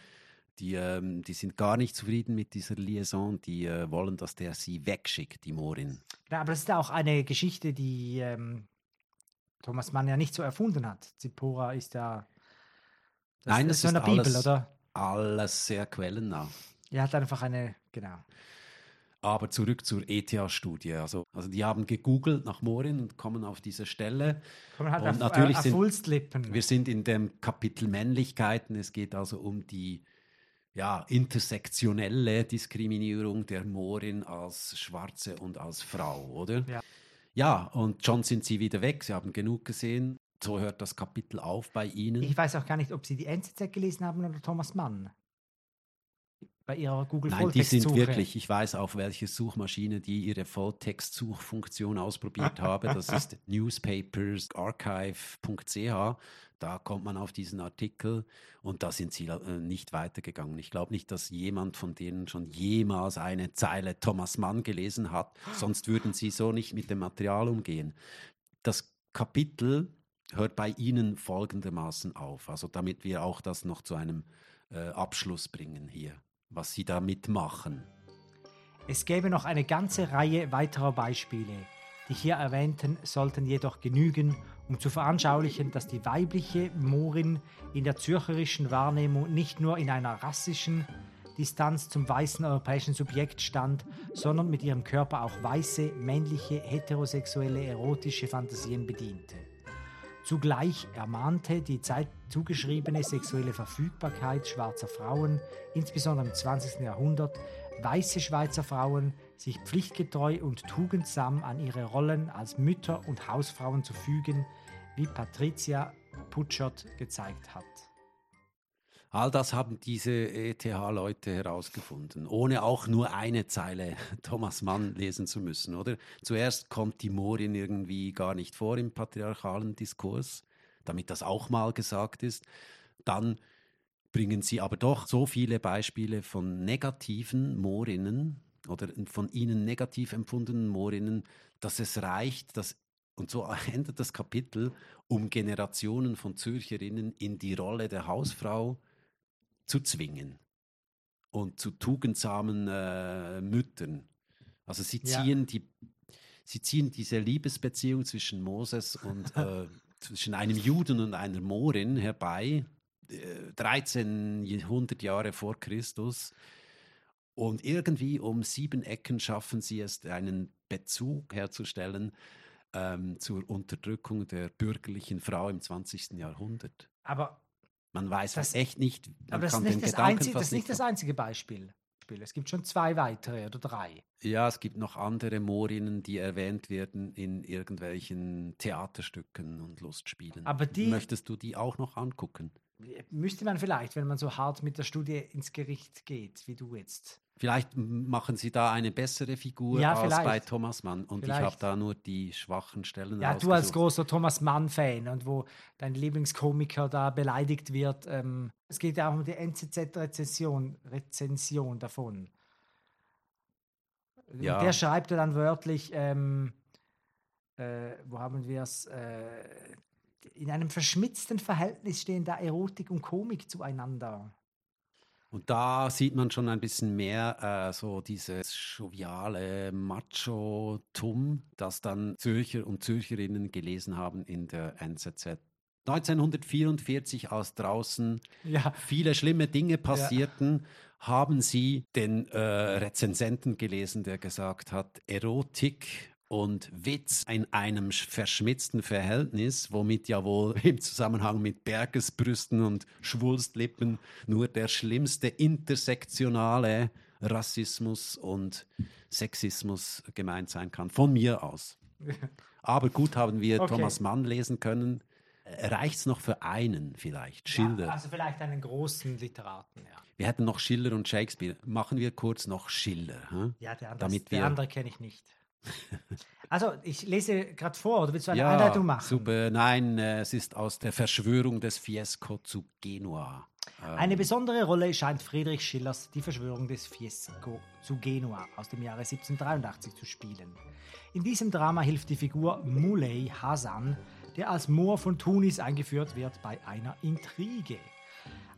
die, ähm, die sind gar nicht zufrieden mit dieser Liaison, die äh, wollen, dass der sie wegschickt, die Morin. Ja, aber das ist ja auch eine Geschichte, die ähm, Thomas Mann ja nicht so erfunden hat. Zippora ist ja. Das Nein, das ist eine Bibel, alles, oder? Alles sehr quellennah. Er hat einfach eine, genau. Aber zurück zur ETH-Studie. Also, also die haben gegoogelt nach Morin und kommen auf diese Stelle. Kommen halt und auf, natürlich äh, auf sind, wir sind in dem Kapitel Männlichkeiten. Es geht also um die ja, intersektionelle Diskriminierung der Morin als Schwarze und als Frau, oder? Ja. Ja, und schon sind sie wieder weg. Sie haben genug gesehen. So hört das Kapitel auf bei Ihnen. Ich weiß auch gar nicht, ob Sie die NZZ gelesen haben oder Thomas Mann. Bei Ihrer Google Nein, die sind wirklich, ich weiß auch, welche Suchmaschine die ihre Volltext-Suchfunktion ausprobiert habe. Das ist newspapersarchive.ch. Da kommt man auf diesen Artikel und da sind sie äh, nicht weitergegangen. Ich glaube nicht, dass jemand von denen schon jemals eine Zeile Thomas Mann gelesen hat, sonst würden sie so nicht mit dem Material umgehen. Das Kapitel hört bei Ihnen folgendermaßen auf, also damit wir auch das noch zu einem äh, Abschluss bringen hier, was Sie da mitmachen. Es gäbe noch eine ganze Reihe weiterer Beispiele. Die hier erwähnten sollten jedoch genügen, um zu veranschaulichen, dass die weibliche Morin in der zürcherischen Wahrnehmung nicht nur in einer rassischen Distanz zum weißen europäischen Subjekt stand, sondern mit ihrem Körper auch weiße, männliche, heterosexuelle, erotische Fantasien bediente. Zugleich ermahnte die Zeit zugeschriebene sexuelle Verfügbarkeit schwarzer Frauen, insbesondere im 20. Jahrhundert, weiße Schweizer Frauen, sich pflichtgetreu und tugendsam an ihre Rollen als Mütter und Hausfrauen zu fügen, wie Patricia Putschert gezeigt hat. All das haben diese ETH-Leute herausgefunden, ohne auch nur eine Zeile Thomas Mann lesen zu müssen, oder? Zuerst kommt die Morin irgendwie gar nicht vor im patriarchalen Diskurs, damit das auch mal gesagt ist. Dann bringen sie aber doch so viele Beispiele von negativen Morinnen oder von ihnen negativ empfundenen Morinnen, dass es reicht, dass und so endet das Kapitel, um Generationen von Zürcherinnen in die Rolle der Hausfrau zu zwingen und zu tugendsamen äh, Müttern. Also sie ziehen ja. die, sie ziehen diese Liebesbeziehung zwischen Moses und äh, zwischen einem Juden und einer Morin herbei, 1300 äh, Jahre vor Christus. Und irgendwie um sieben Ecken schaffen sie es, einen Bezug herzustellen ähm, zur Unterdrückung der bürgerlichen Frau im 20. Jahrhundert. Aber man weiß das, echt nicht. Aber das ist nicht, das, einzige, das, ist nicht das einzige Beispiel. Es gibt schon zwei weitere oder drei. Ja, es gibt noch andere Morinnen, die erwähnt werden in irgendwelchen Theaterstücken und Lustspielen. Aber die, Möchtest du die auch noch angucken? Müsste man vielleicht, wenn man so hart mit der Studie ins Gericht geht, wie du jetzt. Vielleicht machen sie da eine bessere Figur ja, als bei Thomas Mann. Und vielleicht. ich habe da nur die schwachen Stellen Ja, du als großer Thomas Mann-Fan und wo dein Lieblingskomiker da beleidigt wird. Ähm, es geht ja auch um die NZZ-Rezension Rezension davon. Ja. Der schreibt dann wörtlich, ähm, äh, wo haben wir es? Äh, in einem verschmitzten Verhältnis stehen da Erotik und Komik zueinander. Und da sieht man schon ein bisschen mehr äh, so dieses joviale Macho-Tum, das dann Zürcher und Zürcherinnen gelesen haben in der NZZ. 1944, als draußen ja. viele schlimme Dinge passierten, ja. haben sie den äh, Rezensenten gelesen, der gesagt hat, Erotik und Witz in einem verschmitzten Verhältnis, womit ja wohl im Zusammenhang mit Bergesbrüsten und Schwulstlippen nur der schlimmste intersektionale Rassismus und Sexismus gemeint sein kann. Von mir aus. Aber gut haben wir Okay. Thomas Mann lesen können. Reicht es noch für einen vielleicht? Schiller. Ja, also vielleicht einen großen Literaten, ja. Wir hätten noch Schiller und Shakespeare. Machen wir kurz noch Schiller. Hm? Ja, der andere, Damit der andere kenne ich nicht. Also, ich lese gerade vor, oder willst du eine Ja, Einleitung machen? super. Nein, äh, es ist aus der Verschwörung des Fiesco zu Genua. Ähm, Eine besondere Rolle scheint Friedrich Schillers Die Verschwörung des Fiesco zu Genua aus dem Jahre 1783 zu spielen. In diesem Drama hilft die Figur Muley Hasan, der als Moor von Tunis eingeführt wird, bei einer Intrige.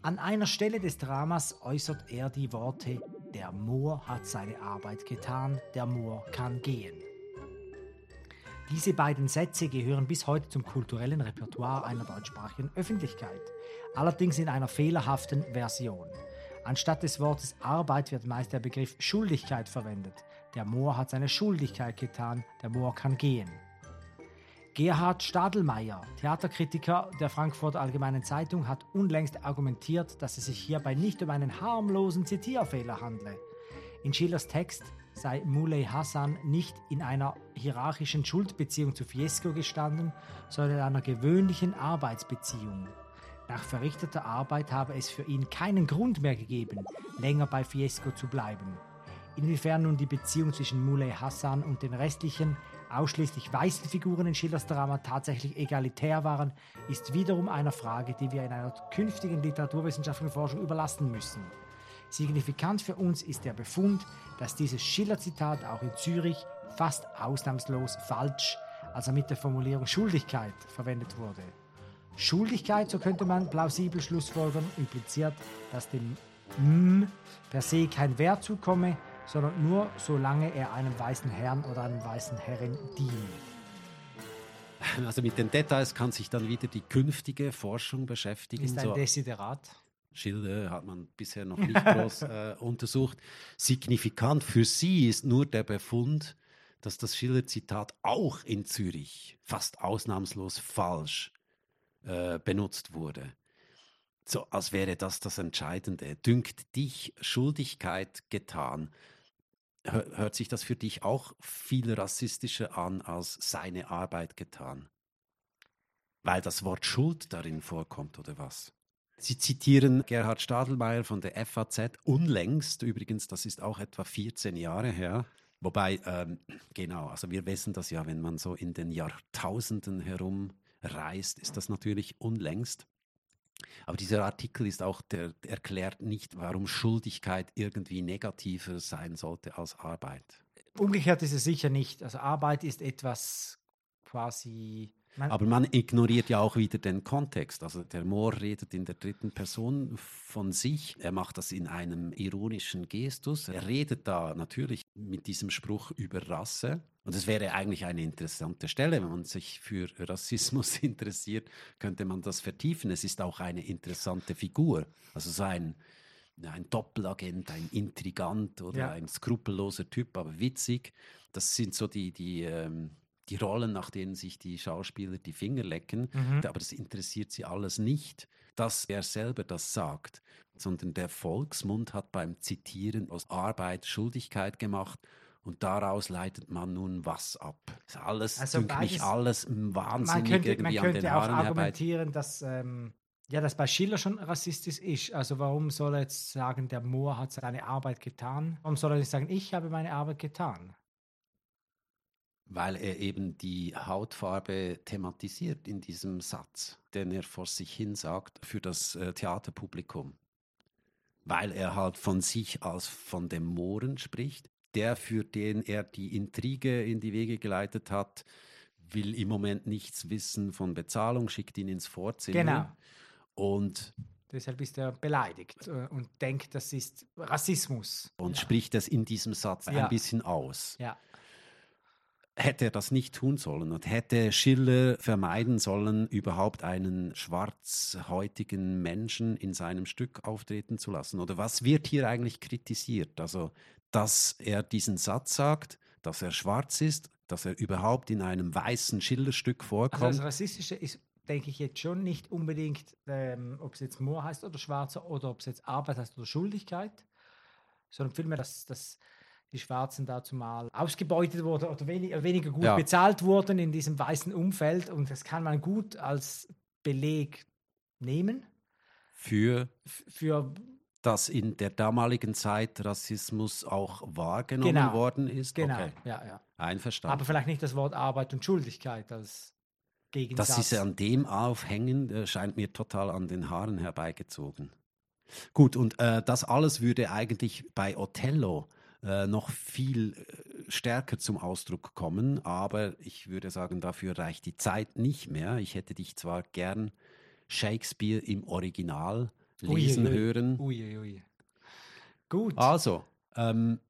An einer Stelle des Dramas äußert er die Worte Der Moor hat seine Arbeit getan, der Moor kann gehen. Diese beiden Sätze gehören bis heute zum kulturellen Repertoire einer deutschsprachigen Öffentlichkeit, allerdings in einer fehlerhaften Version. Anstatt des Wortes Arbeit wird meist der Begriff Schuldigkeit verwendet. Der Moor hat seine Schuldigkeit getan, der Moor kann gehen. Gerhard Stadelmeier, Theaterkritiker der Frankfurter Allgemeinen Zeitung, hat unlängst argumentiert, dass es sich hierbei nicht um einen harmlosen Zitierfehler handle. In Schillers Text sei Muley Hassan nicht in einer hierarchischen Schuldbeziehung zu Fiesco gestanden, sondern in einer gewöhnlichen Arbeitsbeziehung. Nach verrichteter Arbeit habe es für ihn keinen Grund mehr gegeben, länger bei Fiesco zu bleiben. Inwiefern nun die Beziehung zwischen Muley Hassan und den restlichen, ausschließlich weißen Figuren in Schillers Drama tatsächlich egalitär waren, ist wiederum eine Frage, die wir in einer künftigen literaturwissenschaftlichen Forschung überlassen müssen. Signifikant für uns ist der Befund, dass dieses Schiller-Zitat auch in Zürich fast ausnahmslos falsch, also mit der Formulierung Schuldigkeit, verwendet wurde. Schuldigkeit, so könnte man plausibel schlussfolgern, impliziert, dass dem M per se kein Wert zukomme, sondern nur solange er einem weißen Herrn oder einem weißen Herrin diene. Also mit den Details kann sich dann wieder die künftige Forschung beschäftigen. Ist ein So Desiderat. Schilder hat man bisher noch nicht groß äh, untersucht. Signifikant für sie ist nur der Befund, dass das Schiller-Zitat auch in Zürich fast ausnahmslos falsch äh, benutzt wurde. So, als wäre das das Entscheidende. Dünkt dich Schuldigkeit getan? Hör, hört sich das für dich auch viel rassistischer an als seine Arbeit getan? Weil das Wort Schuld darin vorkommt, oder was? Sie zitieren Gerhard Stadelmeier von der FAZ unlängst, übrigens, das ist auch etwa 14 Jahre her. Wobei, ähm, genau, also wir wissen das ja, wenn man so in den Jahrtausenden herumreist, ist das natürlich unlängst. Aber dieser Artikel ist auch, der erklärt nicht, warum Schuldigkeit irgendwie negativer sein sollte als Arbeit. Umgekehrt ist es sicher nicht. Also Arbeit ist etwas quasi. Man, Aber man ignoriert ja auch wieder den Kontext. Also der Mohr redet in der dritten Person von sich. Er macht das in einem ironischen Gestus. Er redet da natürlich mit diesem Spruch über Rasse. Und es wäre eigentlich eine interessante Stelle, wenn man sich für Rassismus interessiert, könnte man das vertiefen. Es ist auch eine interessante Figur. Also so ein, ein Doppelagent, ein Intrigant oder Ja. ein skrupelloser Typ, aber witzig. Das sind so die, die, ähm, die Rollen, nach denen sich die Schauspieler die Finger lecken. Mhm. Aber das interessiert sie alles nicht, dass er selber das sagt, sondern der Volksmund hat beim Zitieren aus Arbeit Schuldigkeit gemacht. Und daraus leitet man nun was ab. Das ist alles, Also dünkt mich beides- alles man wahnsinnig könnte, man irgendwie an den könnte auch Haaren herbei. argumentieren, dass, ähm, ja, dass bei Schiller schon rassistisch ist. Also warum soll er jetzt sagen, der Moor hat seine Arbeit getan? Warum soll er nicht sagen, ich habe meine Arbeit getan? Weil er eben die Hautfarbe thematisiert in diesem Satz, den er vor sich hin sagt für das äh, Theaterpublikum. Weil er halt von sich als von dem Mohren spricht, der, für den er die Intrige in die Wege geleitet hat, will im Moment nichts wissen von Bezahlung, schickt ihn ins Vorzimmer. Genau. Und, Deshalb ist er beleidigt äh, und denkt, das ist Rassismus. und ja. spricht es in diesem Satz Ja. ein bisschen aus. Ja. Hätte er das nicht tun sollen und hätte Schiller vermeiden sollen, überhaupt einen schwarzhäutigen Menschen in seinem Stück auftreten zu lassen? Oder was wird hier eigentlich kritisiert? Also, dass er diesen Satz sagt, dass er schwarz ist, dass er überhaupt in einem weißen Schillerstück Also vorkommt. das Rassistische ist, denke ich, jetzt schon nicht unbedingt, ähm, ob es jetzt Moor heißt oder Schwarzer oder ob es jetzt Arbeit heißt oder Schuldigkeit, sondern vielmehr, dass, dass die Schwarzen dazu mal ausgebeutet wurden oder wenig, weniger gut Ja. bezahlt wurden in diesem weißen Umfeld. Und das kann man gut als Beleg nehmen Für für dass in der damaligen Zeit Rassismus auch wahrgenommen Genau. worden ist. genau, Okay, ja, ja. einverstanden. Aber vielleicht nicht das Wort Arbeit und Schuldigkeit als Gegensatz. Dass sie an dem aufhängen, äh, scheint mir total an den Haaren herbeigezogen. Gut, und äh, das alles würde eigentlich bei Othello äh, noch viel äh, stärker zum Ausdruck kommen, aber ich würde sagen, dafür reicht die Zeit nicht mehr. Ich hätte dich zwar gern Shakespeare im Original lesen ui, ui. hören. Ui, ui. Gut. Also, ähm,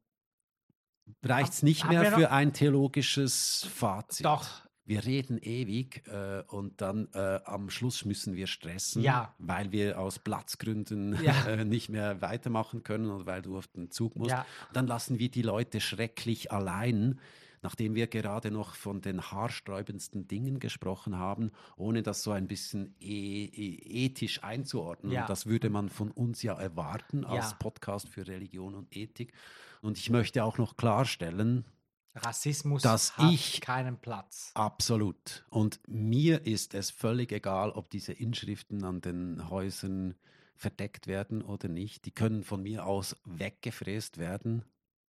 reicht es nicht mehr für ein theologisches Fazit? Doch. Wir reden ewig äh, und dann äh, am Schluss müssen wir stressen, Ja. weil wir aus Platzgründen Ja. äh, nicht mehr weitermachen können oder weil du auf den Zug musst. Ja. Dann lassen wir die Leute schrecklich allein, nachdem wir gerade noch von den haarsträubendsten Dingen gesprochen haben, ohne das so ein bisschen e e ethisch einzuordnen. Das würde man von uns ja erwarten als. Podcast für Religion und Ethik. Und ich möchte auch noch klarstellen, Rassismus Dass hat ich- keinen Platz. Absolut. Und mir ist es völlig egal, ob diese Inschriften an den Häusern verdeckt werden oder nicht. Die können von mir aus weggefräst werden.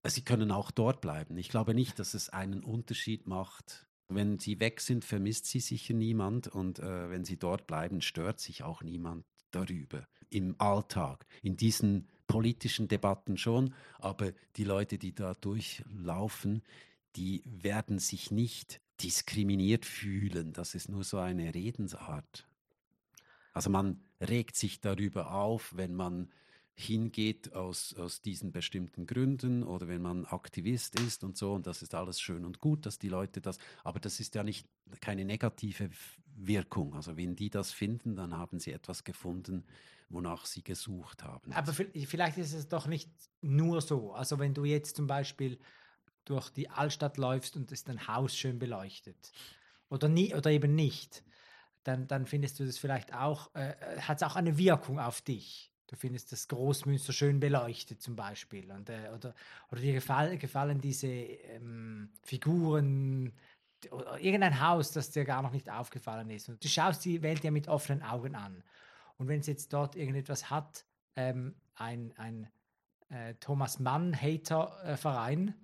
Sie können auch dort bleiben. Ich glaube nicht, dass es einen Unterschied macht. Wenn sie weg sind, vermisst sie sicher niemand. Und äh, wenn sie dort bleiben, stört sich auch niemand darüber. Im Alltag, in diesen politischen Debatten schon. Aber die Leute, die da durchlaufen, die werden sich nicht diskriminiert fühlen. Das ist nur so eine Redensart. Also man regt sich darüber auf, wenn man hingeht aus, aus diesen bestimmten Gründen oder wenn man Aktivist ist und so. Und das ist alles schön und gut, dass die Leute das, aber das ist ja nicht keine negative Wirkung. Also wenn die das finden, dann haben sie etwas gefunden, wonach sie gesucht haben. Aber vi- vielleicht ist es doch nicht nur so. Also wenn du jetzt zum Beispiel durch die Altstadt läufst und ist ein Haus schön beleuchtet oder, nie, oder eben nicht, dann, dann findest du das vielleicht auch, äh, hat es auch eine Wirkung auf dich. Du findest das Großmünster schön beleuchtet zum Beispiel. Und, äh, oder, oder dir gefall, gefallen diese ähm, Figuren oder irgendein Haus, das dir gar noch nicht aufgefallen ist. Und du schaust die Welt ja mit offenen Augen an. Und wenn es jetzt dort irgendetwas hat, ähm, ein, ein äh, Thomas Mann-Hater-Verein,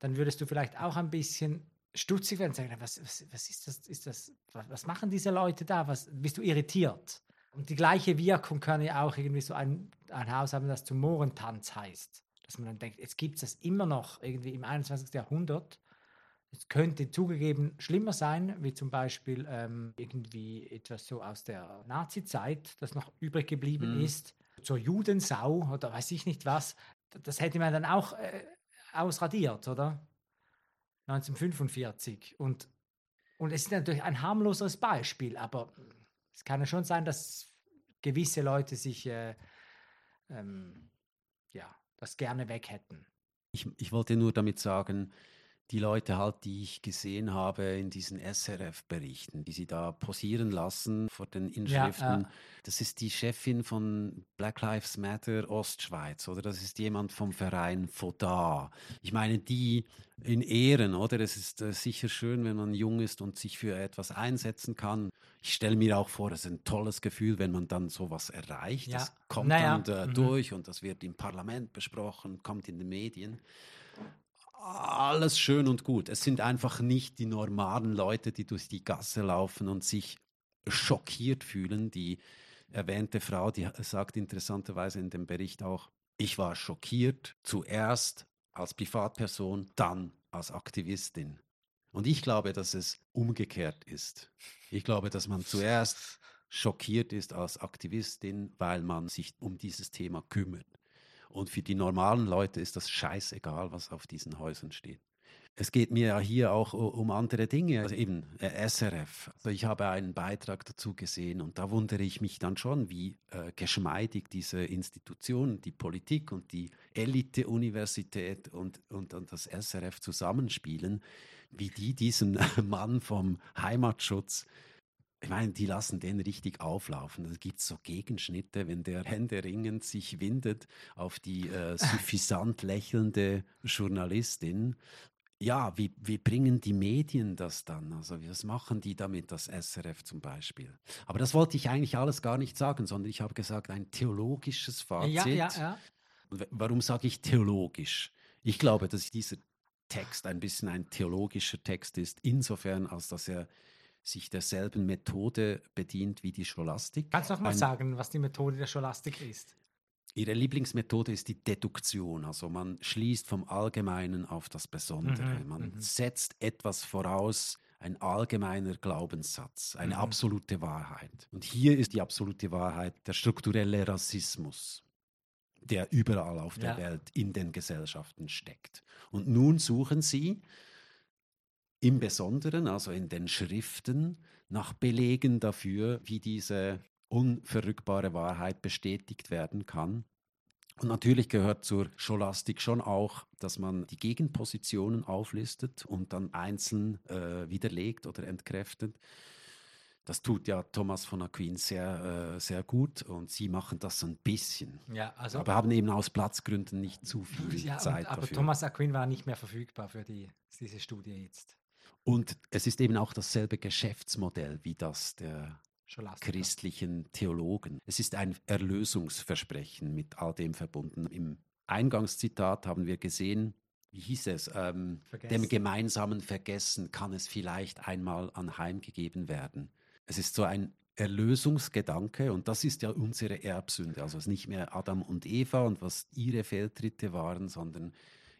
dann würdest du vielleicht auch ein bisschen stutzig werden und sagen, was, was, was ist das, ist das, was, was machen diese Leute da? Was, bist du irritiert? Und die gleiche Wirkung kann ja auch irgendwie so ein, ein Haus haben, das zum Mohrentanz heißt. Dass man dann denkt, jetzt gibt es das immer noch irgendwie im 21. Jahrhundert. Es könnte zugegeben schlimmer sein, wie zum Beispiel ähm, irgendwie etwas so aus der Nazi-Zeit, das noch übrig geblieben Mhm. ist, zur Judensau oder weiß ich nicht was. Das hätte man dann auch äh, ausradiert, oder? 1945. Und, und es ist natürlich ein harmloseres Beispiel, aber es kann ja schon sein, dass gewisse Leute sich äh, ähm, ja, das gerne weg hätten. Ich, ich wollte nur damit sagen, die Leute halt, die ich gesehen habe in diesen SRF-Berichten, die sie da posieren lassen vor den Inschriften, ja. das ist die Chefin von Black Lives Matter Ostschweiz oder das ist jemand vom Verein FODA. Ich meine, die in Ehren, oder? Es ist äh, sicher schön, wenn man jung ist und sich für etwas einsetzen kann. Ich stelle mir auch vor, es ist ein tolles Gefühl, wenn man dann sowas erreicht. Ja. Das kommt Naja, dann äh, mhm. durch und das wird im Parlament besprochen, kommt in den Medien alles schön und gut. Es sind einfach nicht die normalen Leute, die durch die Gasse laufen und sich schockiert fühlen. Die erwähnte Frau, die sagt interessanterweise in dem Bericht auch, ich war schockiert zuerst als Privatperson, dann als Aktivistin. Und ich glaube, dass es umgekehrt ist. Ich glaube, dass man zuerst schockiert ist als Aktivistin, weil man sich um dieses Thema kümmert. Und für die normalen Leute ist das scheißegal, was auf diesen Häusern steht. Es geht mir ja hier auch um andere Dinge, also eben äh, SRF. Also ich habe einen Beitrag dazu gesehen und da wundere ich mich dann schon, wie äh, geschmeidig diese Institutionen, die Politik und die Elite-Universität und, und, und das SRF zusammenspielen, wie die diesen Mann vom Heimatschutz ich meine, die lassen den richtig auflaufen. Da gibt es so Gegenschnitte, wenn der händeringend sich windet auf die äh, suffisant lächelnde Journalistin. Ja, wie, wie bringen die Medien das dann? Also, was machen die damit, das SRF zum Beispiel? Aber das wollte ich eigentlich alles gar nicht sagen, sondern ich habe gesagt, ein theologisches Fazit. Ja, ja, ja. Warum sage ich theologisch? Ich glaube, dass dieser Text ein bisschen ein theologischer Text ist, insofern, als dass er sich derselben Methode bedient wie die Scholastik. Kannst du noch mal sagen, was die Methode der Scholastik ist? Ihre Lieblingsmethode ist die Deduktion, also man schließt vom Allgemeinen auf das Besondere. Mhm, man mhm. setzt etwas voraus, ein allgemeiner Glaubenssatz, eine mhm. absolute Wahrheit. Und hier ist die absolute Wahrheit der strukturelle Rassismus, der überall auf der ja. Welt in den Gesellschaften steckt. Und nun suchen Sie im Besonderen, also in den Schriften, nach Belegen dafür, wie diese unverrückbare Wahrheit bestätigt werden kann. Und natürlich gehört zur Scholastik schon auch, dass man die Gegenpositionen auflistet und dann einzeln äh, widerlegt oder entkräftet. Das tut ja Thomas von Aquin sehr, äh, sehr gut und sie machen das so ein bisschen. Ja, also, aber haben eben aus Platzgründen nicht zu viel ja, Zeit und, aber dafür. Thomas Aquin war nicht mehr verfügbar für die, diese Studie jetzt. Und es ist eben auch dasselbe Geschäftsmodell wie das der christlichen Theologen. Es ist ein Erlösungsversprechen mit all dem verbunden. Im Eingangszitat haben wir gesehen, wie hieß es, ähm, dem gemeinsamen Vergessen kann es vielleicht einmal anheimgegeben werden. Es ist so ein Erlösungsgedanke und das ist ja unsere Erbsünde. Also es ist nicht mehr Adam und Eva und was ihre Fehltritte waren, sondern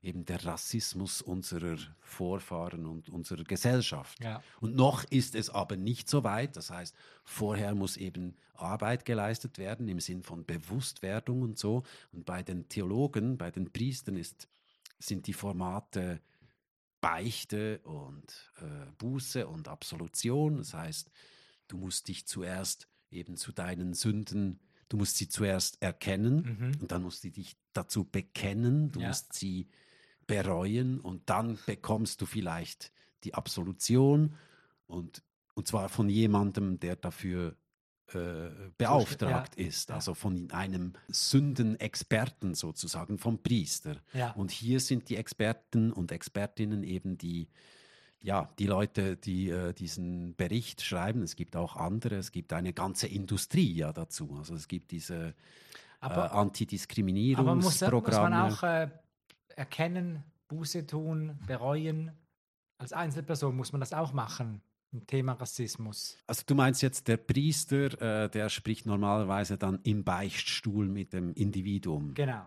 eben der Rassismus unserer Vorfahren und unserer Gesellschaft. Ja. Und noch ist es aber nicht so weit. Das heißt, vorher muss eben Arbeit geleistet werden im Sinn von Bewusstwerdung und so. Und bei den Theologen, bei den Priestern ist, sind die Formate Beichte und äh, Buße und Absolution. Das heißt, du musst dich zuerst eben zu deinen Sünden Du musst sie zuerst erkennen mhm. und dann musst du dich dazu bekennen. Du ja. musst sie bereuen und dann bekommst du vielleicht die Absolution und, und zwar von jemandem, der dafür äh, beauftragt ja, ist, also von einem Sündenexperten sozusagen, vom Priester. Ja. Und hier sind die Experten und Expertinnen eben die, ja, die Leute, die äh, diesen Bericht schreiben. Es gibt auch andere, es gibt eine ganze Industrie ja dazu. Also es gibt diese aber, äh, Antidiskriminierungsprogramme. Aber muss, muss man auch äh, erkennen, Buße tun, bereuen. Als Einzelperson muss man das auch machen im Thema Rassismus. Also du meinst jetzt, der Priester, äh, der spricht normalerweise dann im Beichtstuhl mit dem Individuum. Genau.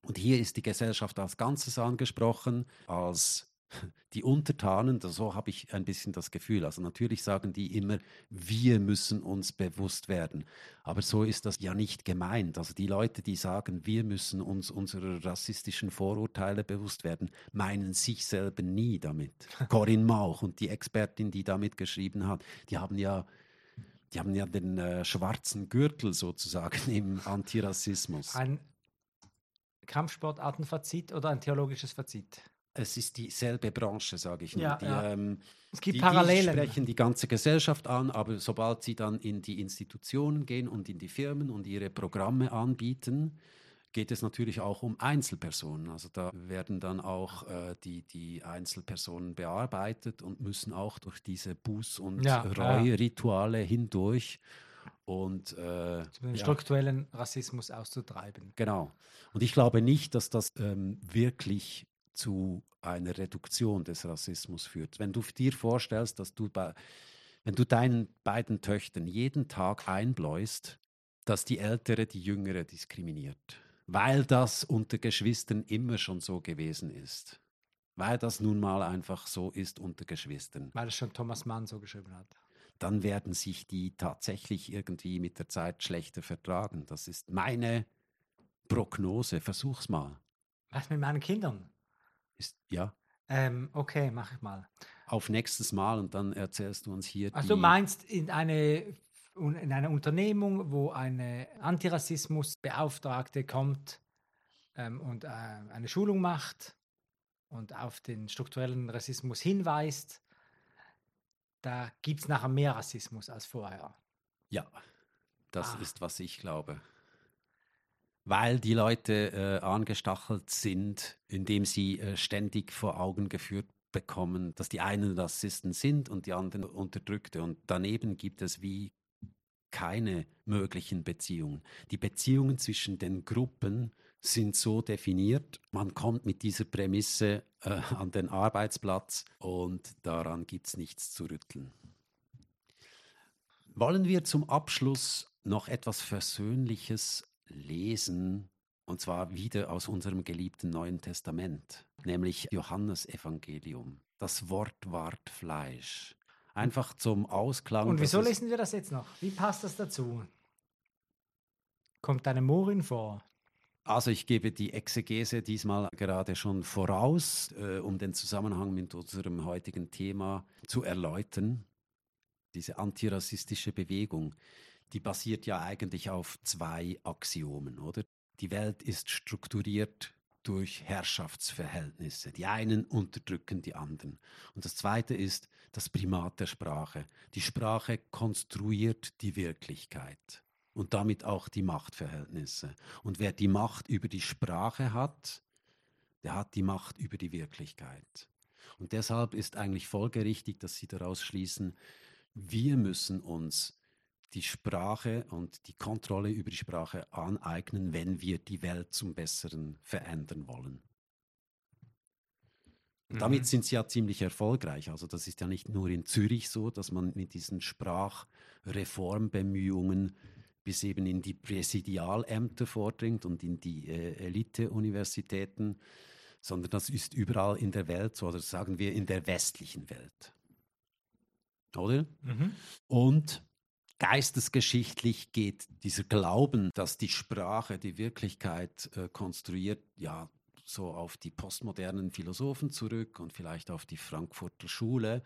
Und hier ist die Gesellschaft als Ganzes angesprochen, als die Untertanen, so habe ich ein bisschen das Gefühl. Also natürlich sagen die immer, wir müssen uns bewusst werden. Aber so ist das ja nicht gemeint. Also die Leute, die sagen, wir müssen uns unserer rassistischen Vorurteile bewusst werden, meinen sich selber nie damit. Corinne Mauch und die Expertin, die damit geschrieben hat, die haben ja die haben ja den äh, schwarzen Gürtel sozusagen im Antirassismus. Ein Kampfsportartenfazit oder ein theologisches Fazit? Es ist dieselbe Branche, sage ich. Ja, die, ja. Ähm, es gibt die, Parallelen. Die sprechen die ganze Gesellschaft an, aber sobald sie dann in die Institutionen gehen und in die Firmen und ihre Programme anbieten, geht es natürlich auch um Einzelpersonen. Also da werden dann auch äh, die, die Einzelpersonen bearbeitet und müssen auch durch diese Buß- und ja, Reue-Rituale ja. hindurch und äh, den strukturellen Rassismus auszutreiben. Genau. Und ich glaube nicht, dass das ähm, wirklich zu einer Reduktion des Rassismus führt. Wenn du dir vorstellst, dass du bei, wenn du deinen beiden Töchtern jeden Tag einbläust, dass die Ältere die Jüngere diskriminiert, weil das unter Geschwistern immer schon so gewesen ist. Weil das nun mal einfach so ist unter Geschwistern. Weil es schon Thomas Mann so geschrieben hat. Dann werden sich die tatsächlich irgendwie mit der Zeit schlechter vertragen. Das ist meine Prognose. Versuch's mal. Was mit meinen Kindern? Ist, ja. Ähm, okay, mach ich mal. Auf nächstes Mal und dann erzählst du uns hier. Also du meinst in eine in einer Unternehmung, wo eine Antirassismusbeauftragte kommt ähm, und äh, eine Schulung macht und auf den strukturellen Rassismus hinweist, da gibt es nachher mehr Rassismus als vorher. Ja, das Ah. ist, was ich glaube. Weil die Leute äh, angestachelt sind, indem sie äh, ständig vor Augen geführt bekommen, dass die einen Rassisten sind und die anderen Unterdrückte. Und daneben gibt es wie keine möglichen Beziehungen. Die Beziehungen zwischen den Gruppen sind so definiert, man kommt mit dieser Prämisse äh, an den Arbeitsplatz und daran gibt es nichts zu rütteln. Wollen wir zum Abschluss noch etwas Versöhnliches lesen, und zwar wieder aus unserem geliebten Neuen Testament, nämlich Johannes Evangelium. Das Wort ward Fleisch. Einfach zum Ausklang. Und wieso lesen wir das jetzt noch? Wie passt das dazu? Kommt eine Morin vor? Also ich gebe die Exegese diesmal gerade schon voraus, äh, um den Zusammenhang mit unserem heutigen Thema zu erläutern. Diese antirassistische Bewegung, die basiert ja eigentlich auf zwei Axiomen, oder? Die Welt ist strukturiert durch Herrschaftsverhältnisse. Die einen unterdrücken die anderen. Und das zweite ist das Primat der Sprache. Die Sprache konstruiert die Wirklichkeit und damit auch die Machtverhältnisse. Und wer die Macht über die Sprache hat, der hat die Macht über die Wirklichkeit. Und deshalb ist eigentlich folgerichtig, dass Sie daraus schließen, wir müssen uns die Sprache und die Kontrolle über die Sprache aneignen, wenn wir die Welt zum Besseren verändern wollen. Und damit Mhm. sind sie ja ziemlich erfolgreich. Also das ist ja nicht nur in Zürich so, dass man mit diesen Sprachreformbemühungen bis eben in die Präsidialämter vordringt und in die äh, Elite-Universitäten, sondern das ist überall in der Welt so, oder sagen wir in der westlichen Welt. Oder? Mhm. Und geistesgeschichtlich geht dieser Glauben, dass die Sprache die Wirklichkeit äh, konstruiert, ja so auf die postmodernen Philosophen zurück und vielleicht auf die Frankfurter Schule.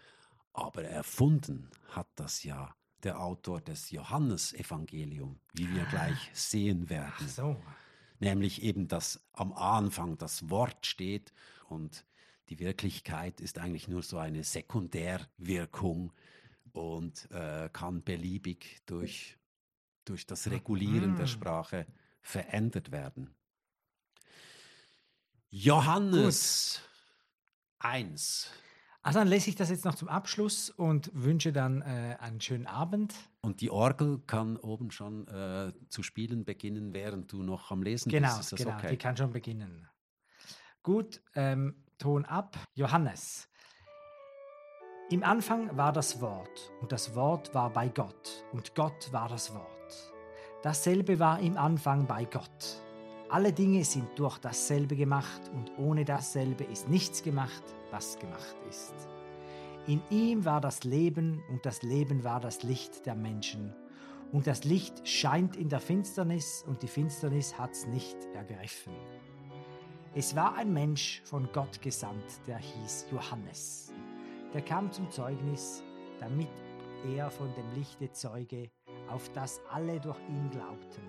Aber erfunden hat das ja der Autor des Johannesevangelium, wie wir gleich sehen werden Ach so. nämlich eben, dass am Anfang das Wort steht und die Wirklichkeit ist eigentlich nur so eine Sekundärwirkung und äh, kann beliebig durch, durch das Regulieren der Mhm. Sprache verändert werden. Johannes 1. Also dann lese ich das jetzt noch zum Abschluss und wünsche dann äh, einen schönen Abend. Und die Orgel kann oben schon äh, zu spielen beginnen, während du noch am Lesen Genau, bist. Genau, okay? die kann schon beginnen. Gut, ähm, Ton ab. Johannes. Im Anfang war das Wort, und das Wort war bei Gott, und Gott war das Wort. Dasselbe war im Anfang bei Gott. Alle Dinge sind durch dasselbe gemacht, und ohne dasselbe ist nichts gemacht, was gemacht ist. In ihm war das Leben, und das Leben war das Licht der Menschen. Und das Licht scheint in der Finsternis, und die Finsternis hat's nicht ergriffen. Es war ein Mensch von Gott gesandt, der hieß Johannes. Der kam zum Zeugnis, damit er von dem Lichte zeuge, auf das alle durch ihn glaubten.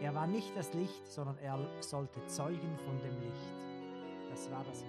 Er war nicht das Licht, sondern er sollte zeugen von dem Licht. Das war das